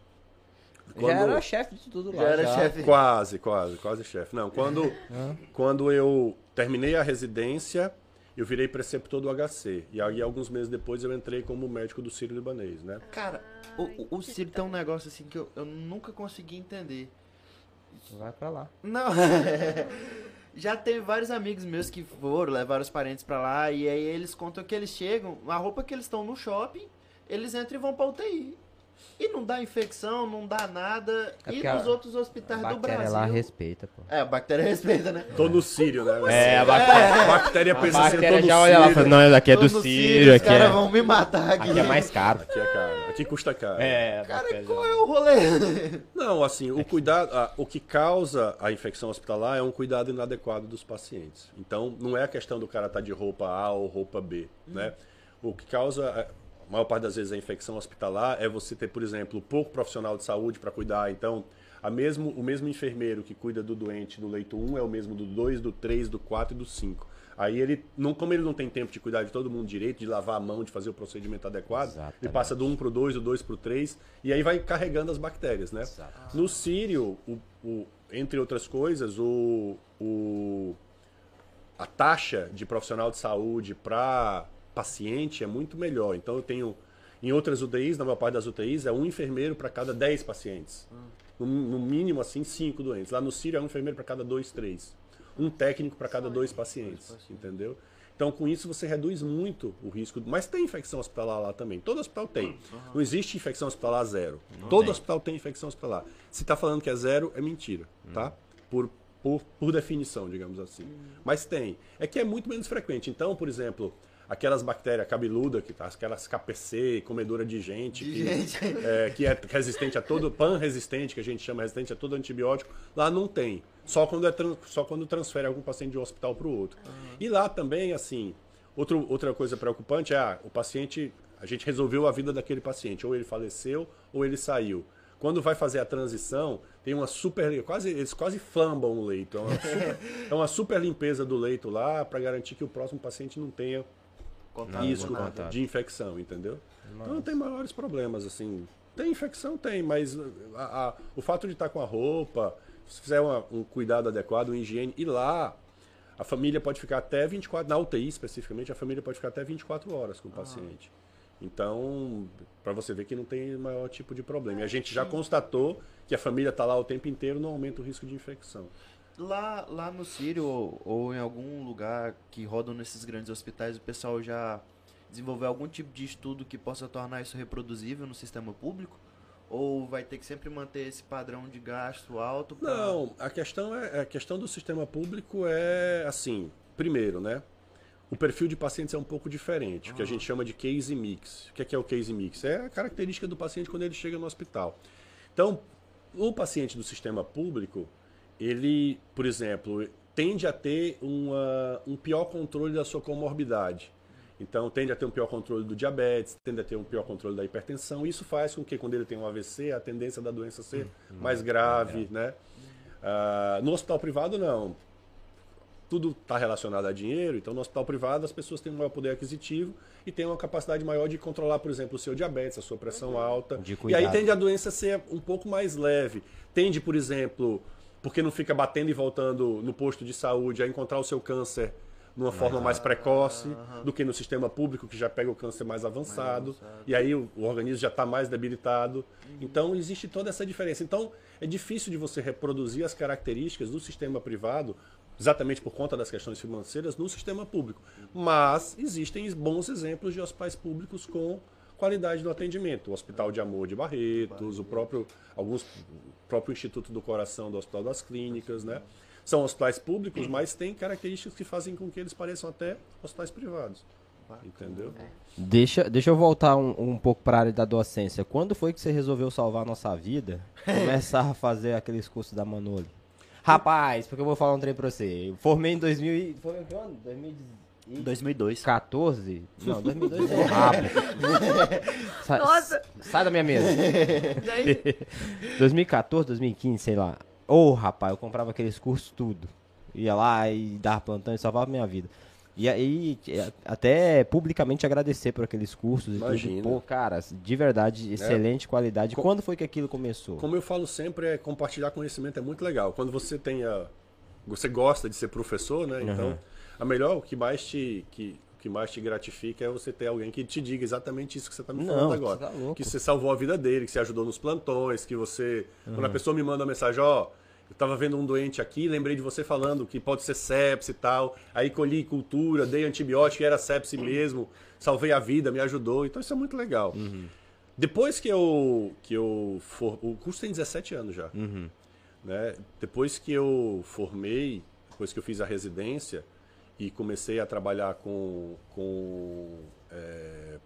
Quando- Já era chefe de tudo lá. Já era chefe. Quase, quase, quase chefe. Não, quando, quando eu terminei a residência, eu virei preceptor do HC. E aí, alguns meses depois, eu entrei como médico do Sírio Libanês, né? Cara, o, o, o Ciro tem um negócio assim que eu, eu nunca consegui entender. Vai pra lá. Não. Já teve vários amigos meus que foram, levaram os parentes pra lá, e aí eles contam que eles chegam, a roupa que eles estão no shopping, eles entram e vão pra UTI. E não dá infecção, não dá nada. É e nos a- outros A hospitais do bactéria Brasil. lá respeita, pô. É, a bactéria respeita, né? Tô no Sírio, né? É, a a bactéria, bactéria pensa a assim, bactéria já olha lá e Sírio. fala, não, daqui é do no Sírio, os aqui caras é, vão me matar aqui. aqui é mais caro. Aqui é caro. Aqui custa caro. É, a Cara, bactéria qual é o rolê? Não, assim, o cuidado, a- o que causa a infecção hospitalar é um cuidado inadequado dos pacientes. Então, não é a questão do cara estar de roupa A ou roupa B, né? O que causa a maior parte das vezes a infecção hospitalar é você ter, por exemplo, pouco profissional de saúde para cuidar. Então, a mesmo, o mesmo enfermeiro que cuida do doente do leito 1 é o mesmo do 2, do 3, do 4 e do 5. Aí ele, não, como ele não tem tempo de cuidar de todo mundo direito, de lavar a mão, de fazer o procedimento adequado, ele Exatamente. passa do 1 pro 2, do 2 pro 3, e aí vai carregando as bactérias, né? Exato. No Sírio, o, o- entre outras coisas, o, o- a taxa de profissional de saúde para paciente é muito melhor. Então eu tenho, em outras UTIs, na maior parte das UTIs, é um enfermeiro para cada 10 pacientes. No, no mínimo, assim, 5 doentes. Lá no Sírio é um enfermeiro para cada 2, 3. Um técnico para cada dois pacientes, entendeu? Então, com isso, você reduz muito o risco. Mas tem infecção hospitalar lá também. Todo hospital tem. Não existe infecção hospitalar zero. Todo tem. hospital tem infecção hospitalar. Se está falando que é zero, é mentira, tá? Por, por, por definição, digamos assim. Mas tem. É que é muito menos frequente. Então, por exemplo, aquelas bactérias cabeludas, que tá, aquelas KPC, comedora de gente, De que, gente. é, que é resistente a todo, pan-resistente, que a gente chama resistente a todo antibiótico, lá não tem. Só quando, é, só quando transfere algum paciente de um hospital para o outro. E lá também, assim, outro, outra coisa preocupante é, ah, o paciente, a gente resolveu a vida daquele paciente, ou ele faleceu, ou ele saiu. Quando vai fazer a transição, tem uma super. Quase, eles quase flambam o leito. É uma super, é uma super limpeza do leito lá para garantir que o próximo paciente não tenha Risco de infecção, entendeu? Então não tem maiores problemas, assim. Tem infecção? Tem, mas a- a- o fato de estar com a roupa, se fizer uma- um cuidado adequado, uma higiene, e lá a família pode ficar até 24, na UTI especificamente, a família pode ficar até 24 horas com o paciente. Então, para você ver que não tem maior tipo de problema. E a gente já constatou que a família está lá o tempo inteiro, não aumenta o risco de infecção. Lá, lá no Sírio ou, ou em algum lugar que rodam nesses grandes hospitais, o pessoal já desenvolveu algum tipo de estudo que possa tornar isso reproduzível no sistema público? Ou vai ter que sempre manter esse padrão de gasto alto? pra- Não, a questão é a questão do sistema público é assim, primeiro, né? O perfil de pacientes é um pouco diferente, o que a gente chama de case mix. O que é, que é o case mix? É a característica do paciente quando ele chega no hospital. Então, o paciente do sistema público, ele, por exemplo, tende a ter uma, um pior controle da sua comorbidade. Então, tende a ter um pior controle do diabetes, tende a ter um pior controle da hipertensão. Isso faz com que, quando ele tem um AVC, a tendência da doença ser mais grave, né? Ah, no hospital privado, não. Tudo está relacionado a dinheiro, então no hospital privado as pessoas têm um maior poder aquisitivo e têm uma capacidade maior de controlar, por exemplo, o seu diabetes, a sua pressão alta. De e aí tende a doença ser um pouco mais leve. Tende, por exemplo, porque não fica batendo e voltando no posto de saúde, a encontrar o seu câncer numa forma mais precoce do que no sistema público, que já pega o câncer mais avançado. E aí o, o organismo já está mais debilitado. Então existe toda essa diferença. Então é difícil de você reproduzir as características do sistema privado, exatamente por conta das questões financeiras, no sistema público. Mas existem bons exemplos de hospitais públicos com qualidade do atendimento. O Hospital de Amor de Barretos, o próprio alguns o próprio Instituto do Coração do Hospital das Clínicas, né? São hospitais públicos, mas têm características que fazem com que eles pareçam até hospitais privados. Entendeu? Deixa, deixa eu voltar um, um pouco para a área da docência. Quando foi que você resolveu salvar a nossa vida? Começar a fazer aqueles cursos da Manoli. Rapaz, porque eu vou falar um trem pra você. Eu formei em 2000 e... Foi em que ano? 2014? 2002. Não, 2002 é rabo. Sai, Nossa. sai da minha mesa. 2014, 2015, sei lá. Ô, rapaz, eu comprava aqueles cursos tudo. Ia lá e dava plantão e salvava minha vida. E aí, é, até publicamente agradecer por aqueles cursos e Imagina. tudo. Pô, cara, de verdade, excelente qualidade. Com- Quando foi que aquilo começou? Como eu falo sempre, é compartilhar conhecimento é muito legal. Quando você tem a, você gosta de ser professor, né? Então, a melhor, o que mais te que, o que mais te gratifica é você ter alguém que te diga exatamente isso que você está me falando Não, agora. você tá que você salvou a vida dele, que você ajudou nos plantões, que você, quando a pessoa me manda uma mensagem, ó, eu tava vendo um doente aqui, lembrei de você falando que pode ser sepse e tal. Aí colhi cultura, dei antibiótico e era sepse mesmo. Salvei a vida, me ajudou. Então isso é muito legal. Depois que eu que eu for, o curso tem 17 anos já. Né? Depois que eu formei, depois que eu fiz a residência e comecei a trabalhar com com é,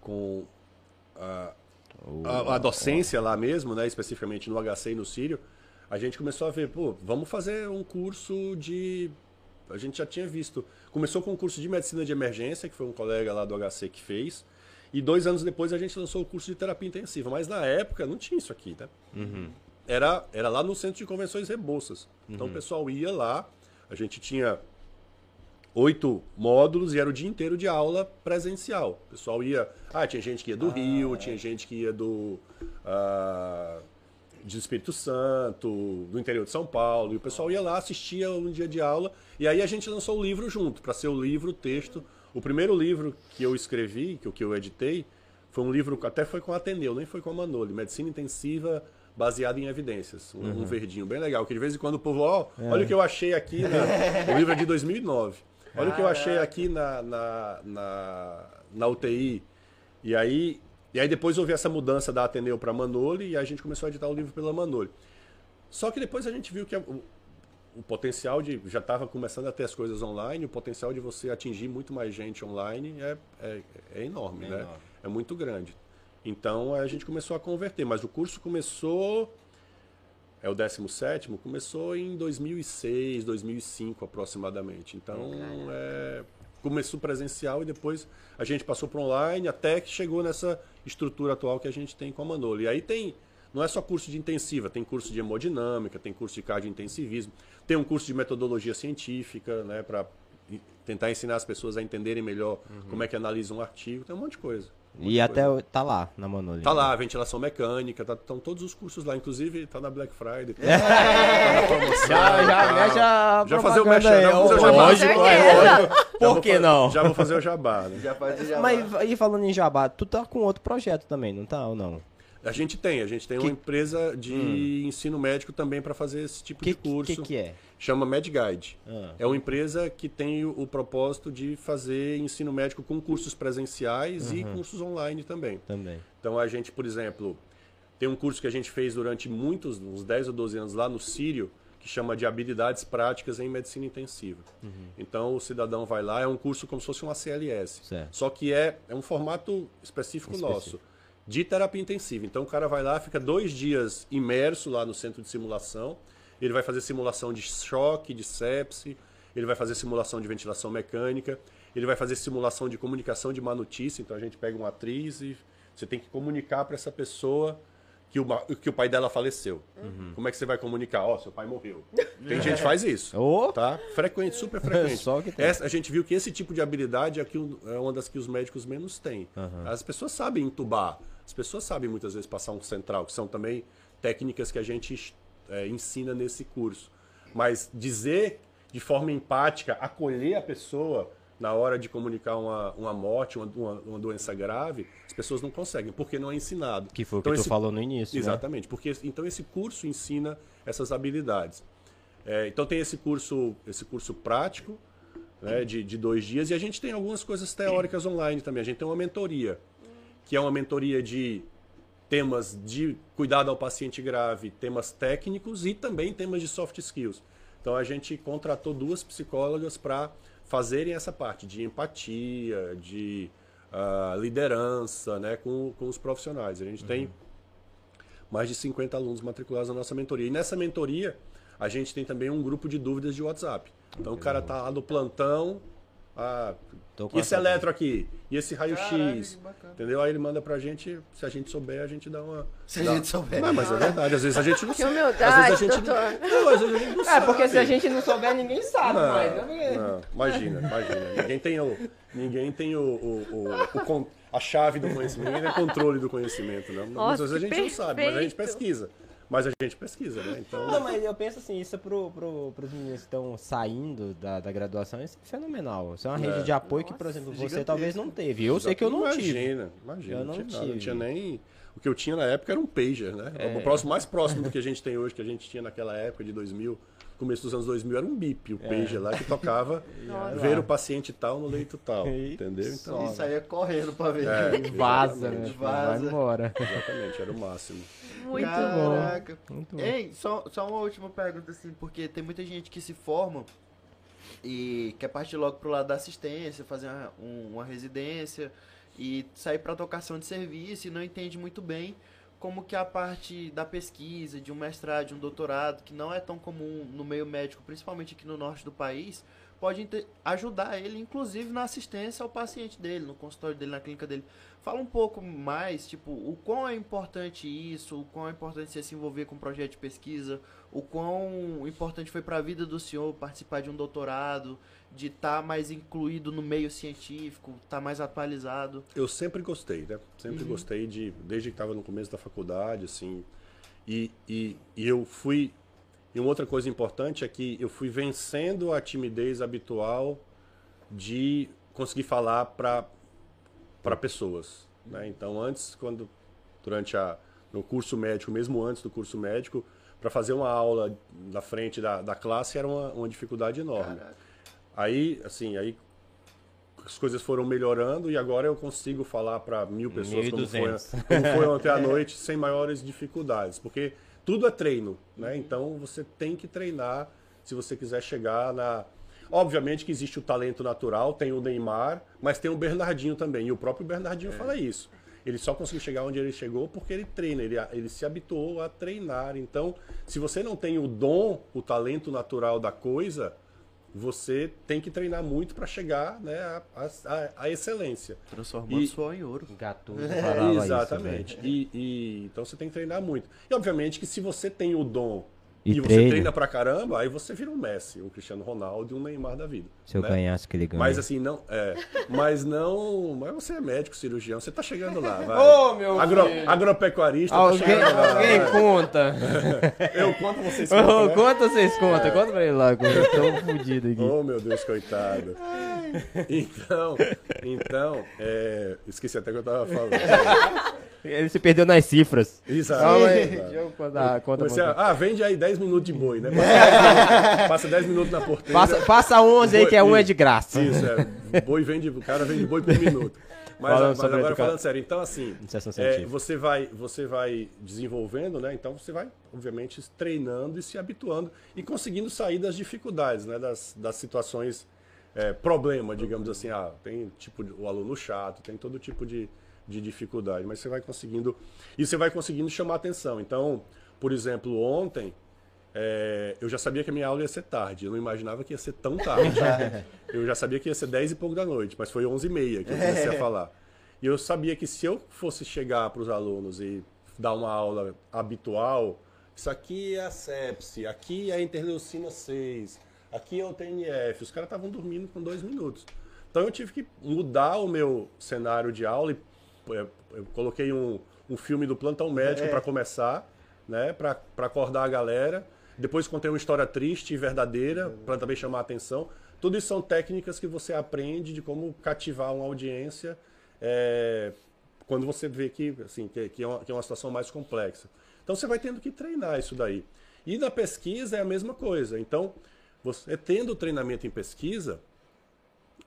com a, a, a docência lá mesmo, né, especificamente no HC e no Sírio, a gente começou a ver, pô, vamos fazer um curso de. A gente já tinha visto. Começou com um curso de medicina de emergência, que foi um colega lá do HC que fez. E dois anos depois a gente lançou o curso de terapia intensiva. Mas na época não tinha isso aqui, né? Era, era lá no Centro de Convenções Rebouças. Então o pessoal ia lá, a gente tinha oito módulos e era o dia inteiro de aula presencial. O pessoal ia. Ah, tinha gente que ia do Rio, tinha gente que ia do. ah, de Espírito Santo, do interior de São Paulo. E o pessoal ia lá, assistia um dia de aula. E aí a gente lançou o livro junto, para ser o livro, o texto. O primeiro livro que eu escrevi, que, o que eu editei, foi um livro que até foi com a Ateneu, nem foi com a Manoli. Medicina Intensiva baseada em evidências. Um, um verdinho bem legal. Que de vez em quando o povo, ó, olha o que eu achei aqui. Na... O livro é de 2009. Olha o que eu achei aqui na, na, na, na UTI. E aí, e aí depois houve essa mudança da Ateneu para Manoli e a gente começou a editar o livro pela Manoli. Só que depois a gente viu que a- o, o potencial de. Já estava começando a ter as coisas online, o potencial de você atingir muito mais gente online é, é, é enorme, É né? enorme. É muito grande. Então a gente começou a converter, mas o curso começou. É o 17, começou em 2006, 2005 aproximadamente. Então, é, começou presencial e depois a gente passou para online até que chegou nessa estrutura atual que a gente tem com a Manolo. E aí tem, não é só curso de intensiva, tem curso de hemodinâmica, tem curso de cardiointensivismo, tem um curso de metodologia científica, né, para tentar ensinar as pessoas a entenderem melhor como é que analisa um artigo, tem um monte de coisa. Um E até coisa. tá lá na Manoli. Tá lá, ventilação mecânica, tá, estão todos os cursos lá, inclusive tá na Black Friday. Tá, tá na promoção, Já, já, tá. a Já fazer o merchan, aí. já vou fazer o Ô, jabá. Lógico, Com é lógico. Já Por que não? Já vou fazer o jabá, né? Já faz o jabá. Mas e falando em jabá, tu tá com outro projeto também, não tá ou não? A gente tem, a gente tem uma Que- empresa de ensino médico também para fazer esse tipo O que, de curso. que que é? Chama MedGuide. Ah. É uma empresa que tem o, o propósito de fazer ensino médico com cursos presenciais e cursos online também. Também. Então a gente, por exemplo, tem um curso que a gente fez durante muitos, uns 10 ou 12 anos lá no Sírio, que chama de habilidades práticas em medicina intensiva. Então o cidadão vai lá, é um curso como se fosse um ACLS. Certo. Só que é, é um formato específico, Específico. nosso, de terapia intensiva. Então o cara vai lá, fica dois dias imerso lá no centro de simulação. Ele vai fazer simulação de choque, de sepse, ele vai fazer simulação de ventilação mecânica, ele vai fazer simulação de comunicação de má notícia. Então a gente pega uma atriz e você tem que comunicar para essa pessoa que o, que o pai dela faleceu. Como é que você vai comunicar? Ó, seu pai morreu. Tem gente que faz isso. Ô! Tá? Frequente, super frequente. Essa- a gente viu que esse tipo de habilidade é, que é uma das que os médicos menos têm. As pessoas sabem entubar, as pessoas sabem muitas vezes passar um central, que são também técnicas que a gente é, ensina nesse curso. Mas dizer de forma empática, acolher a pessoa na hora de comunicar uma, uma morte, uma, uma, doença grave, as pessoas não conseguem, porque não é ensinado. Que foi o Então, que tu esse- falou no início, né? Exatamente, porque então esse curso ensina essas habilidades. É, então tem esse curso, esse curso prático né, de, de dois dias e a gente tem algumas coisas teóricas online também. A gente tem uma mentoria, que é uma mentoria de temas de cuidado ao paciente grave, temas técnicos e também temas de soft skills. Então a gente contratou duas psicólogas para fazerem essa parte de empatia, de ah, liderança né, com, com os profissionais. A gente tem mais de 50 alunos matriculados na nossa mentoria. E nessa mentoria, a gente tem também um grupo de dúvidas de WhatsApp. Então o cara tá lá no plantão, ah, e esse eletro aqui, e esse raio-x, que entendeu? Aí ele manda pra gente, se a gente souber, a gente dá uma... Se a dá- gente souber. Não, mas é verdade, às vezes a gente não Que sabe. humildade, às vezes a gente doutor. Não, não, às vezes a gente não É, sabe. porque se a gente não souber, ninguém sabe Não, mais. né? não, imagina, imagina. Ninguém tem, o, ninguém tem o, o, o- o a chave do conhecimento, ninguém tem controle do conhecimento, não. Nossa, Muitas vezes a que gente não sabe, mas a gente perfeito. pesquisa. Mas a gente pesquisa, né? Então, Não, mas eu penso assim, isso pro, pro, pros meninos que estão saindo da, da graduação, isso é fenomenal. Isso é uma rede É. de apoio que, por Nossa, exemplo, você gigantesco. talvez não teve. Eu sei que eu não tive. imagina, Imagina, Eu não tinha nada, tive. não tinha nem... O que eu tinha na época era um pager, né? É. O próximo, mais próximo do que a gente tem hoje, que a gente tinha naquela época de 2000, começo dos anos 2000, era um bip, o É. pager lá, que tocava ver o paciente tal no leito tal, E entendeu? Então, E saía correndo pra ver. É. Vaza, né? Exatamente. Vai Vaza. embora. exatamente, era o máximo. Muito bom. Caraca. Muito bom. Ei, só, só uma última pergunta, assim, porque tem muita gente que se forma e quer partir logo pro lado da assistência, fazer uma, um- uma residência e sair pra tocação de serviço e não entende muito bem como que a parte da pesquisa, de um mestrado, de um doutorado, que não é tão comum no meio médico, principalmente aqui no norte do país, pode ajudar ele, inclusive na assistência ao paciente dele, no consultório dele, na clínica dele. Fala um pouco mais, tipo, o quão é importante isso, o quão é importante você se envolver com um projeto de pesquisa, o quão importante foi para a vida do senhor participar de um doutorado, de estar mais incluído no meio científico, estar mais atualizado. Eu sempre gostei, né? Sempre Uhum. gostei de, desde que estava no começo da faculdade, assim. E, e, e eu fui. E uma outra coisa importante é que eu fui vencendo a timidez habitual de conseguir falar para para pessoas, né? Então antes, quando durante a no curso médico, mesmo antes do curso médico, para fazer uma aula na frente da, da classe era uma, uma dificuldade enorme. Caraca. Aí, assim, aí as coisas foram melhorando e agora eu consigo falar para mil pessoas como foi, 1.200. como foi ontem à noite sem maiores dificuldades, porque tudo é treino, né? Então você tem que treinar se você quiser chegar na Obviamente que existe o talento natural, tem o Neymar, mas tem o Bernardinho também. E o próprio Bernardinho fala isso. Ele só conseguiu chegar onde ele chegou porque ele treina, ele, ele se habituou a treinar. Então, se você não tem o dom, o talento natural da coisa, você tem que treinar muito para chegar né, à, à- à excelência. Transformando E- suor em ouro. Gatuso É, isso, exatamente. velho. e, e- então você tem que treinar muito. E obviamente que se você tem o dom E e, você treina. treina pra caramba, aí você vira um Messi, um Cristiano Ronaldo e um Neymar da vida. Se eu né? ganhasse aquele ganho. Mas assim, não. É, mas não. Mas você é médico, cirurgião, você tá chegando lá. Vai. Ô, meu Agro- filho! agropecuarista, tá Alguém, chegando lá. alguém vai. conta. Eu conto vocês contam, né? Conta vocês contam. Conta pra ele lá. que Eu tô fudido aqui. Oh, meu Deus, coitado. Então, então é, esqueci até o que eu tava falando. Ele se perdeu nas cifras. Exato. Eu contar, conta, Você, conta. ah, vende aí 10 minutos de boi, né? Passa, passa 10 minutos na porteira. Passa, passa 11 aí, que é um é de graça. Isso, é. Boi vende, o cara vende boi por minuto. Mas, Falando mas agora falando sério, então assim, é, você, vai, você vai desenvolvendo, né? Então você vai, obviamente, treinando e se habituando e conseguindo sair das dificuldades, né? Das, das situações, é, problema, digamos assim. Ah, tem tipo o aluno chato, tem todo tipo de, de dificuldade, mas você vai conseguindo. E você vai conseguindo chamar atenção. Então, por exemplo, ontem. é, eu já sabia que a minha aula ia ser tarde, eu não imaginava que ia ser tão tarde. eu já sabia que ia ser 10 e pouco da noite, mas foi 11 e meia que eu comecei a falar. E eu sabia que se eu fosse chegar para os alunos e dar uma aula habitual, isso aqui é a sepse, aqui é a interleucina 6, aqui é o TNF, os caras estavam dormindo com dois minutos. Então eu tive que mudar o meu cenário de aula e é, eu coloquei um, um filme do plantão médico para começar, né, para acordar a galera. Depois contei uma história triste e verdadeira para também chamar a atenção. Tudo isso são técnicas que você aprende de como cativar uma audiência é, quando você vê que, assim, que, que é uma, que é uma situação mais complexa. Então você vai tendo que treinar isso daí. E na pesquisa é a mesma coisa. Então, você tendo treinamento em pesquisa,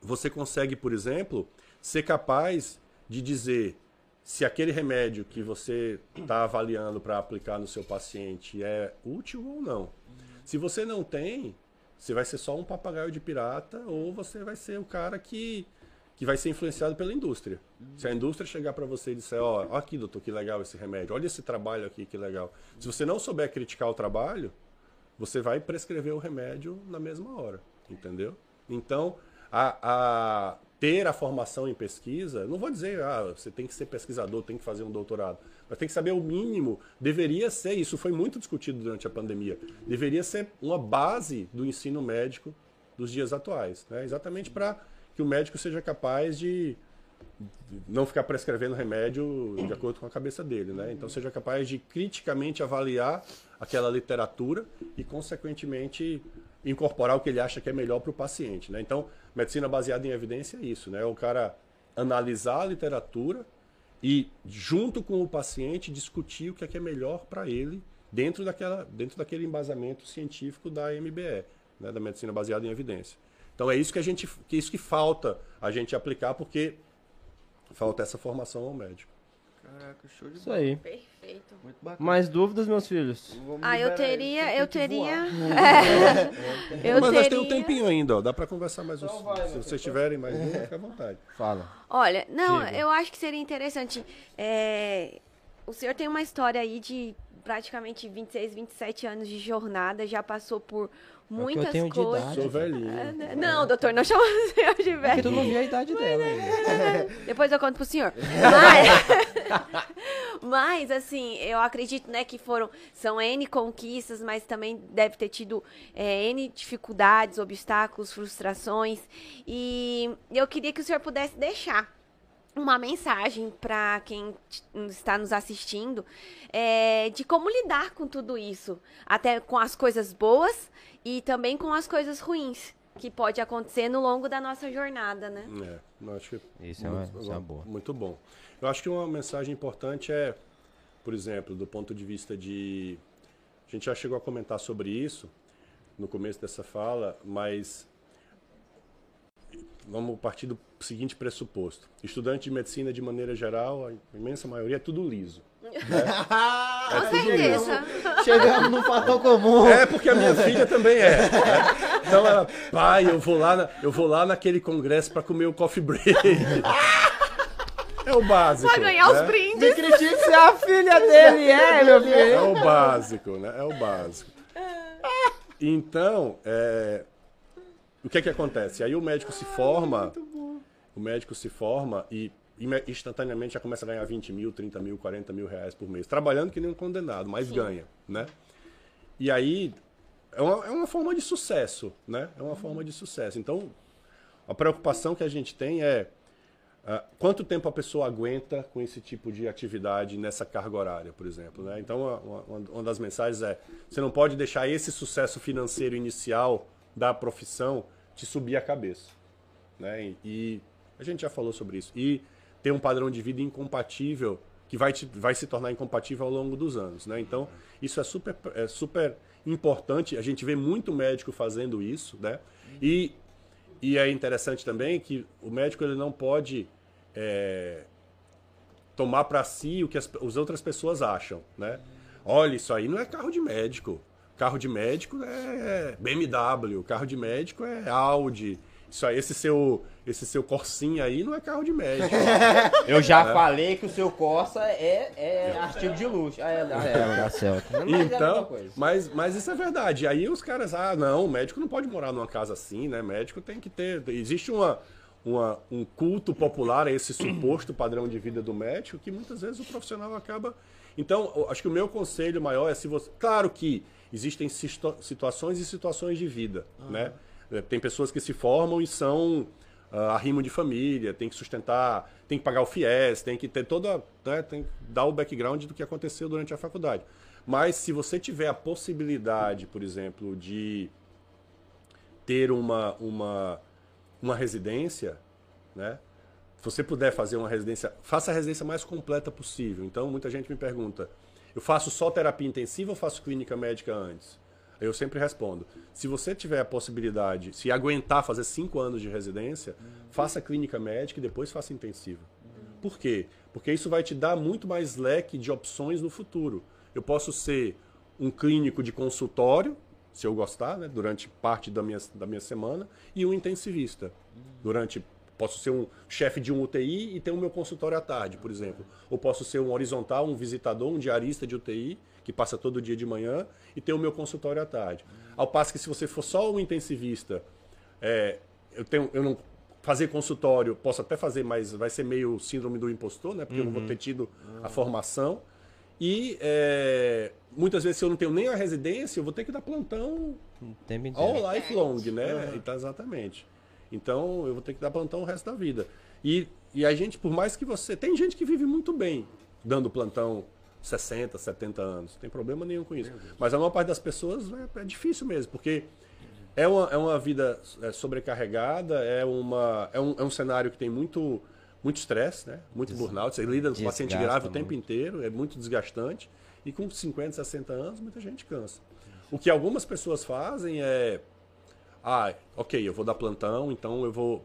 você consegue, por exemplo, ser capaz de dizer se aquele remédio que você está avaliando para aplicar no seu paciente é útil ou não. Se você não tem, você vai ser só um papagaio de pirata ou você vai ser o cara que, que vai ser influenciado pela indústria. Se a indústria chegar para você e disser, ó, ó aqui, doutor, que legal esse remédio, olha esse trabalho aqui, que legal. Se você não souber criticar o trabalho, você vai prescrever o remédio na mesma hora, entendeu? Então, a, a ter a formação em pesquisa, não vou dizer, ah, você tem que ser pesquisador, tem que fazer um doutorado, mas tem que saber o mínimo, deveria ser, isso foi muito discutido durante a pandemia, deveria ser uma base do ensino médico dos dias atuais, né? exatamente para que o médico seja capaz de não ficar prescrevendo remédio de acordo com a cabeça dele, né? Então seja capaz de criticamente avaliar aquela literatura e consequentemente incorporar o que ele acha que é melhor para o paciente, né? Então medicina baseada em evidência é isso, né? O cara analisar a literatura e junto com o paciente discutir o que é, que é melhor para ele dentro daquela dentro daquele embasamento científico da MBE, né? Da medicina baseada em evidência. Então é isso que a gente que é isso que falta a gente aplicar porque Falta essa formação ao médico. Caraca, show de Isso bola. aí. Perfeito. Muito bacana. Mais dúvidas, meus filhos? Vamos Ah, eu teria, tem eu que teria. eu Mas nós teria. temos um tempinho ainda, ó. Dá pra conversar mais Então uns. vai, se vocês tiverem mais um, fica à vontade. Fala. Olha, não, Diga. eu acho que seria interessante. é, o senhor tem uma história aí de praticamente 26, 27 anos de jornada, já passou por muitas tenho de coisas. idade. Sou velhinho. É, né? Não, doutor, não chama o senhor de Porque velho. tu não viu a idade dela ainda. Depois eu conto pro senhor. Mas, mas, assim, eu acredito, né, que foram, são N conquistas, mas também deve ter tido é, N dificuldades, obstáculos, frustrações. E eu queria que o senhor pudesse deixar uma mensagem para quem está nos assistindo é, de como lidar com tudo isso, até com as coisas boas e também com as coisas ruins que pode acontecer no longo da nossa jornada, né? É, eu acho que Isso é uma- isso é uma boa. Muito bom. Eu acho que uma mensagem importante é, por exemplo, do ponto de vista de. A gente já chegou a comentar sobre isso no começo dessa fala, mas vamos partir do seguinte pressuposto. Estudante de medicina, de maneira geral, a imensa maioria é tudo liso. Com certeza. Chegamos no fator comum. É porque a minha filha também é. né? Então ela, pai, eu vou lá, na- eu vou lá naquele congresso para comer o coffee break. É o básico. Pra ganhar os né? brindes. Me critique se a filha dele é, meu filho. É o básico, né? É o básico. Então, é, o que é que acontece? Aí o médico se forma, o médico se forma e instantaneamente já começa a ganhar 20 mil, 30 mil, 40 mil reais por mês. Trabalhando que nem um condenado, mas ganha, né? E aí, é uma, é uma forma de sucesso, né? É uma forma de sucesso. Então, a preocupação que a gente tem é ah, quanto tempo a pessoa aguenta com esse tipo de atividade nessa carga horária, por exemplo. Né? Então, uma, uma- uma das mensagens é: você não pode deixar esse sucesso financeiro inicial da profissão te subir a cabeça. né? E, e a gente já falou sobre isso. E ter um padrão de vida incompatível que vai, te, vai se tornar incompatível ao longo dos anos, né? Então, isso é super, é super importante. A gente vê muito médico fazendo isso, né? E, e é interessante também que o médico ele não pode é, tomar para si o que as, as outras pessoas acham, né? Olha, isso aí não é carro de médico. Carro de médico é BMW, carro de médico é Audi. Isso aí, esse seu, esse seu Corsinha aí não é carro de médico. Eu já falei que o seu Corsa é, é artigo de luxo. Ah, é, é. Mas é a mesma Então, mas, mas isso é verdade. Aí os caras, ah, não, o médico não pode morar numa casa assim, né? Médico tem que ter. Existe uma, uma, um culto popular a esse suposto padrão de vida do médico que muitas vezes o profissional acaba. Então, acho que o meu conselho maior é se você. Claro que existem situações e situações de vida, né? É, Tem pessoas que se formam e são arrimo de família, tem que sustentar, tem que pagar o FIES, tem que ter toda, né, tem que dar o background do que aconteceu durante a faculdade. Mas se você tiver a possibilidade, por exemplo, de ter uma, uma, uma residência, né? Se você puder fazer uma residência, faça a residência mais completa possível. Então, muita gente me pergunta: eu faço só terapia intensiva ou faço clínica médica antes? Eu sempre respondo: se você tiver a possibilidade, se aguentar fazer cinco anos de residência, faça clínica médica e depois faça intensiva. Por quê? Porque isso vai te dar muito mais leque de opções no futuro. Eu posso ser um clínico de consultório, se eu gostar, né, durante parte da minha, da minha semana, e um intensivista. Durante Posso ser um chefe de um UTI e ter o meu consultório à tarde, por exemplo. Ou posso ser um horizontal, um visitador, um diarista de UTI, que passa todo dia de manhã, e ter o meu consultório à tarde. Ao passo que se você for só um intensivista, é, eu, tenho, eu não fazer consultório, posso até fazer, mas vai ser meio síndrome do impostor, né? Porque eu não vou ter tido a formação. E é, muitas vezes, se eu não tenho nem a residência, eu vou ter que dar plantão all lifelong, né? Então, exatamente. Então, eu vou ter que dar plantão o resto da vida. E, e a gente, por mais que você. Tem gente que vive muito bem dando plantão 60, 70 anos. Não tem problema nenhum com isso. Mas a maior parte das pessoas né, é difícil mesmo, porque é uma, é uma vida é, sobrecarregada, é, uma, é, um, é um cenário que tem muito muito estresse, né? muito burnout. Você lida com paciente grave o tempo muito. inteiro, é muito desgastante. E com 50, 60 anos, muita gente cansa. O que algumas pessoas fazem é ah, ok, eu vou dar plantão, então eu vou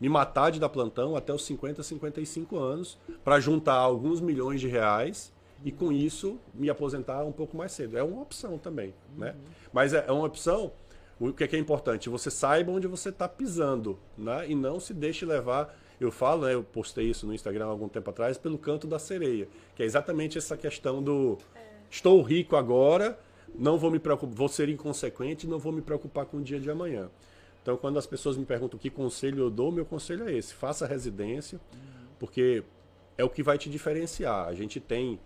me matar de dar plantão até os 50, 55 anos para juntar alguns milhões de reais e com isso me aposentar um pouco mais cedo. É uma opção também, né? Mas é é uma opção. O que é, que é importante? Você saiba onde você está pisando, né? E não se deixe levar. Eu falo, né? Eu postei isso no Instagram há algum tempo atrás pelo canto da sereia, que é exatamente essa questão do estou rico agora, não vou me preocupar, vou ser inconsequente, não vou me preocupar com o dia de amanhã. Então, quando as pessoas me perguntam que conselho eu dou, meu conselho é esse: faça residência, porque é o que vai te diferenciar. A gente tem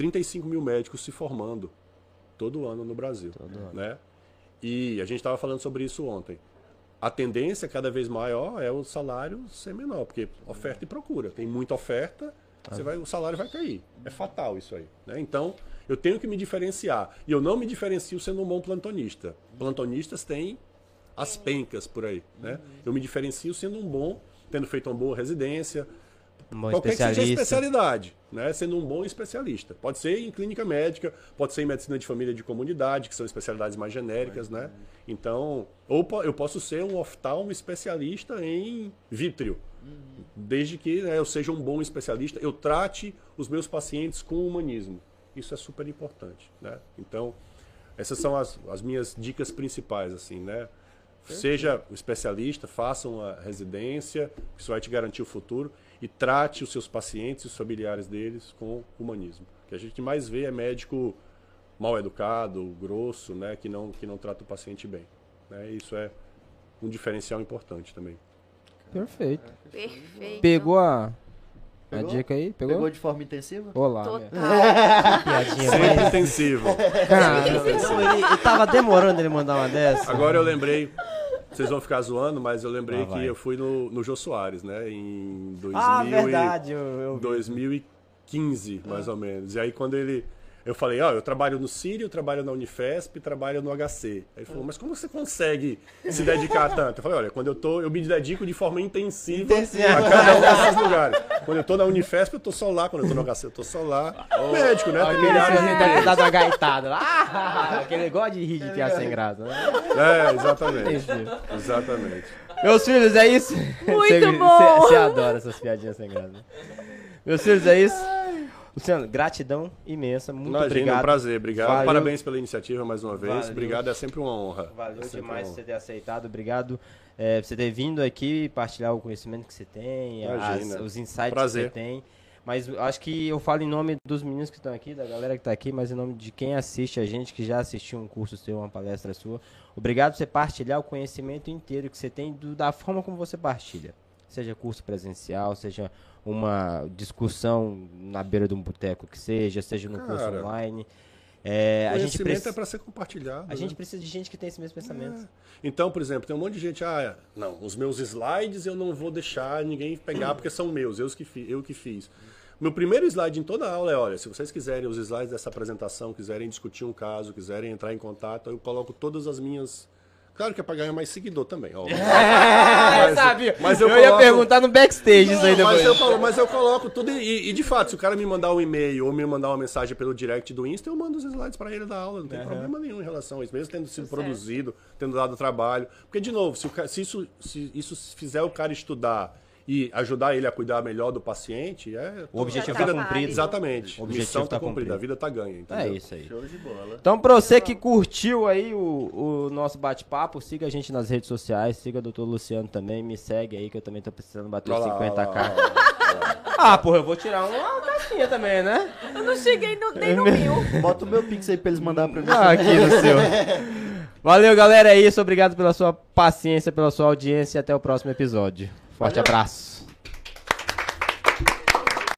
35 mil médicos se formando todo ano no Brasil, né? E a gente estava falando sobre isso ontem. A tendência cada vez maior é o salário ser menor, porque oferta e procura. Tem muita oferta, você vai, o salário vai cair. É fatal isso aí. Né? Então, eu tenho que me diferenciar. E eu não me diferencio sendo um bom plantonista. Plantonistas têm as pencas por aí. Né? Eu me diferencio sendo um bom, tendo feito uma boa residência, Um qualquer que seja a especialidade, né? sendo um bom especialista. Pode ser em clínica médica, pode ser em medicina de família e de comunidade, que são especialidades mais genéricas, né? Então, ou eu posso ser um oftalmo especialista em vítreo, desde que né, eu seja um bom especialista, eu trate os meus pacientes com humanismo. Isso é super importante, né? Então, essas são as, as minhas dicas principais, assim, né? Seja um especialista, faça uma residência, isso vai te garantir o futuro, e trate os seus pacientes e os familiares deles com humanismo. O que a gente mais vê é médico mal educado, grosso, né, que não, que não trata o paciente bem. Né? Isso é um diferencial importante também. Perfeito. Perfeito. Pegou a, a Pegou? dica aí? Pegou? Pegou de forma intensiva? Olá. Total. Piadinha, Sempre mas... intensivo. Cara, não, ele, ele tava demorando ele mandar uma dessa. Agora eu lembrei, vocês vão ficar zoando, mas eu lembrei Ah, que eu fui no, no Jô Soares, né, em 2000 Ah, e- verdade. Eu, eu vi. 2015, mais ou menos. E aí quando ele Eu falei, ó, eu trabalho no Sírio, trabalho na Unifesp, trabalho no HC. Aí ele falou, mas como você consegue se dedicar tanto? Eu falei, olha, quando eu tô, eu me dedico de forma intensiva a cada um desses lugares. Quando eu tô na Unifesp, eu tô só lá. Quando eu tô no HC, eu tô só lá. Médico, né? Tem milhares de deve ter dado uma gaitada lá. Ah, aquele negócio de rir de piada sem graça, né? É, exatamente. Entendi. Exatamente. Meus filhos, é isso? Muito bom. Você adora essas piadinhas sem graça. Meus filhos, é isso? Luciano, gratidão imensa. Muito Imagina, obrigado. um prazer. Obrigado. Valeu. Parabéns pela iniciativa mais uma vez. Valeu. Obrigado, é sempre uma honra. Valeu É demais uma você honra. ter aceitado. Obrigado é, por você ter vindo aqui partilhar o conhecimento que você tem, as- os insights Prazer. que você tem. Mas acho que eu falo em nome dos meninos que estão aqui, da galera que está aqui, mas em nome de quem assiste a gente, que já assistiu um curso seu, uma palestra sua. Obrigado por você partilhar o conhecimento inteiro que você tem do- da forma como você partilha. Seja curso presencial, seja uma discussão na beira de um boteco que seja, seja no curso online. É, a gente precisa. é para ser compartilhado. A gente né? precisa de gente que tem esse mesmo pensamento. Então, por exemplo, tem um monte de gente, ah, não, os meus slides eu não vou deixar ninguém pegar porque são meus, eu que, fi- eu que fiz. Meu primeiro slide em toda a aula é, olha, se vocês quiserem os slides dessa apresentação, quiserem discutir um caso, quiserem entrar em contato, eu coloco todas as minhas... Claro que é para ganhar mais seguidor também, ó. É, sabe? mas eu, eu ia coloco- perguntar no backstage isso aí Não, mas, depois. eu colo- mas eu coloco tudo e, e, de fato, se o cara me mandar um e-mail ou me mandar uma mensagem pelo direct do Insta, eu mando os slides para ele da aula, não tem problema nenhum em relação a isso, mesmo tendo sido Tá certo. produzido, tendo dado trabalho. Porque, de novo, se, o se isso, se isso fizer o cara estudar e ajudar ele a cuidar melhor do paciente, é. O objetivo Já tá tá cumprido. Exatamente. O objetivo missão tá tá cumprida, cumprido. a vida tá ganha. Entendeu? É isso aí. Show de bola. Então, pra você que curtiu aí o, o nosso bate-papo, siga a gente nas redes sociais, siga o Dr. Luciano também, me segue aí que eu também tô precisando bater os Olha lá, 50k. olha lá, olha lá. Ah, porra, eu vou tirar uma caixinha também, né? Eu não cheguei no- nem no mil. Bota o meu pix aí pra eles mandarem pra mim. Ah, aqui no seu. Valeu, galera, é isso. Obrigado pela sua paciência, pela sua audiência e até o próximo episódio. Forte abraço.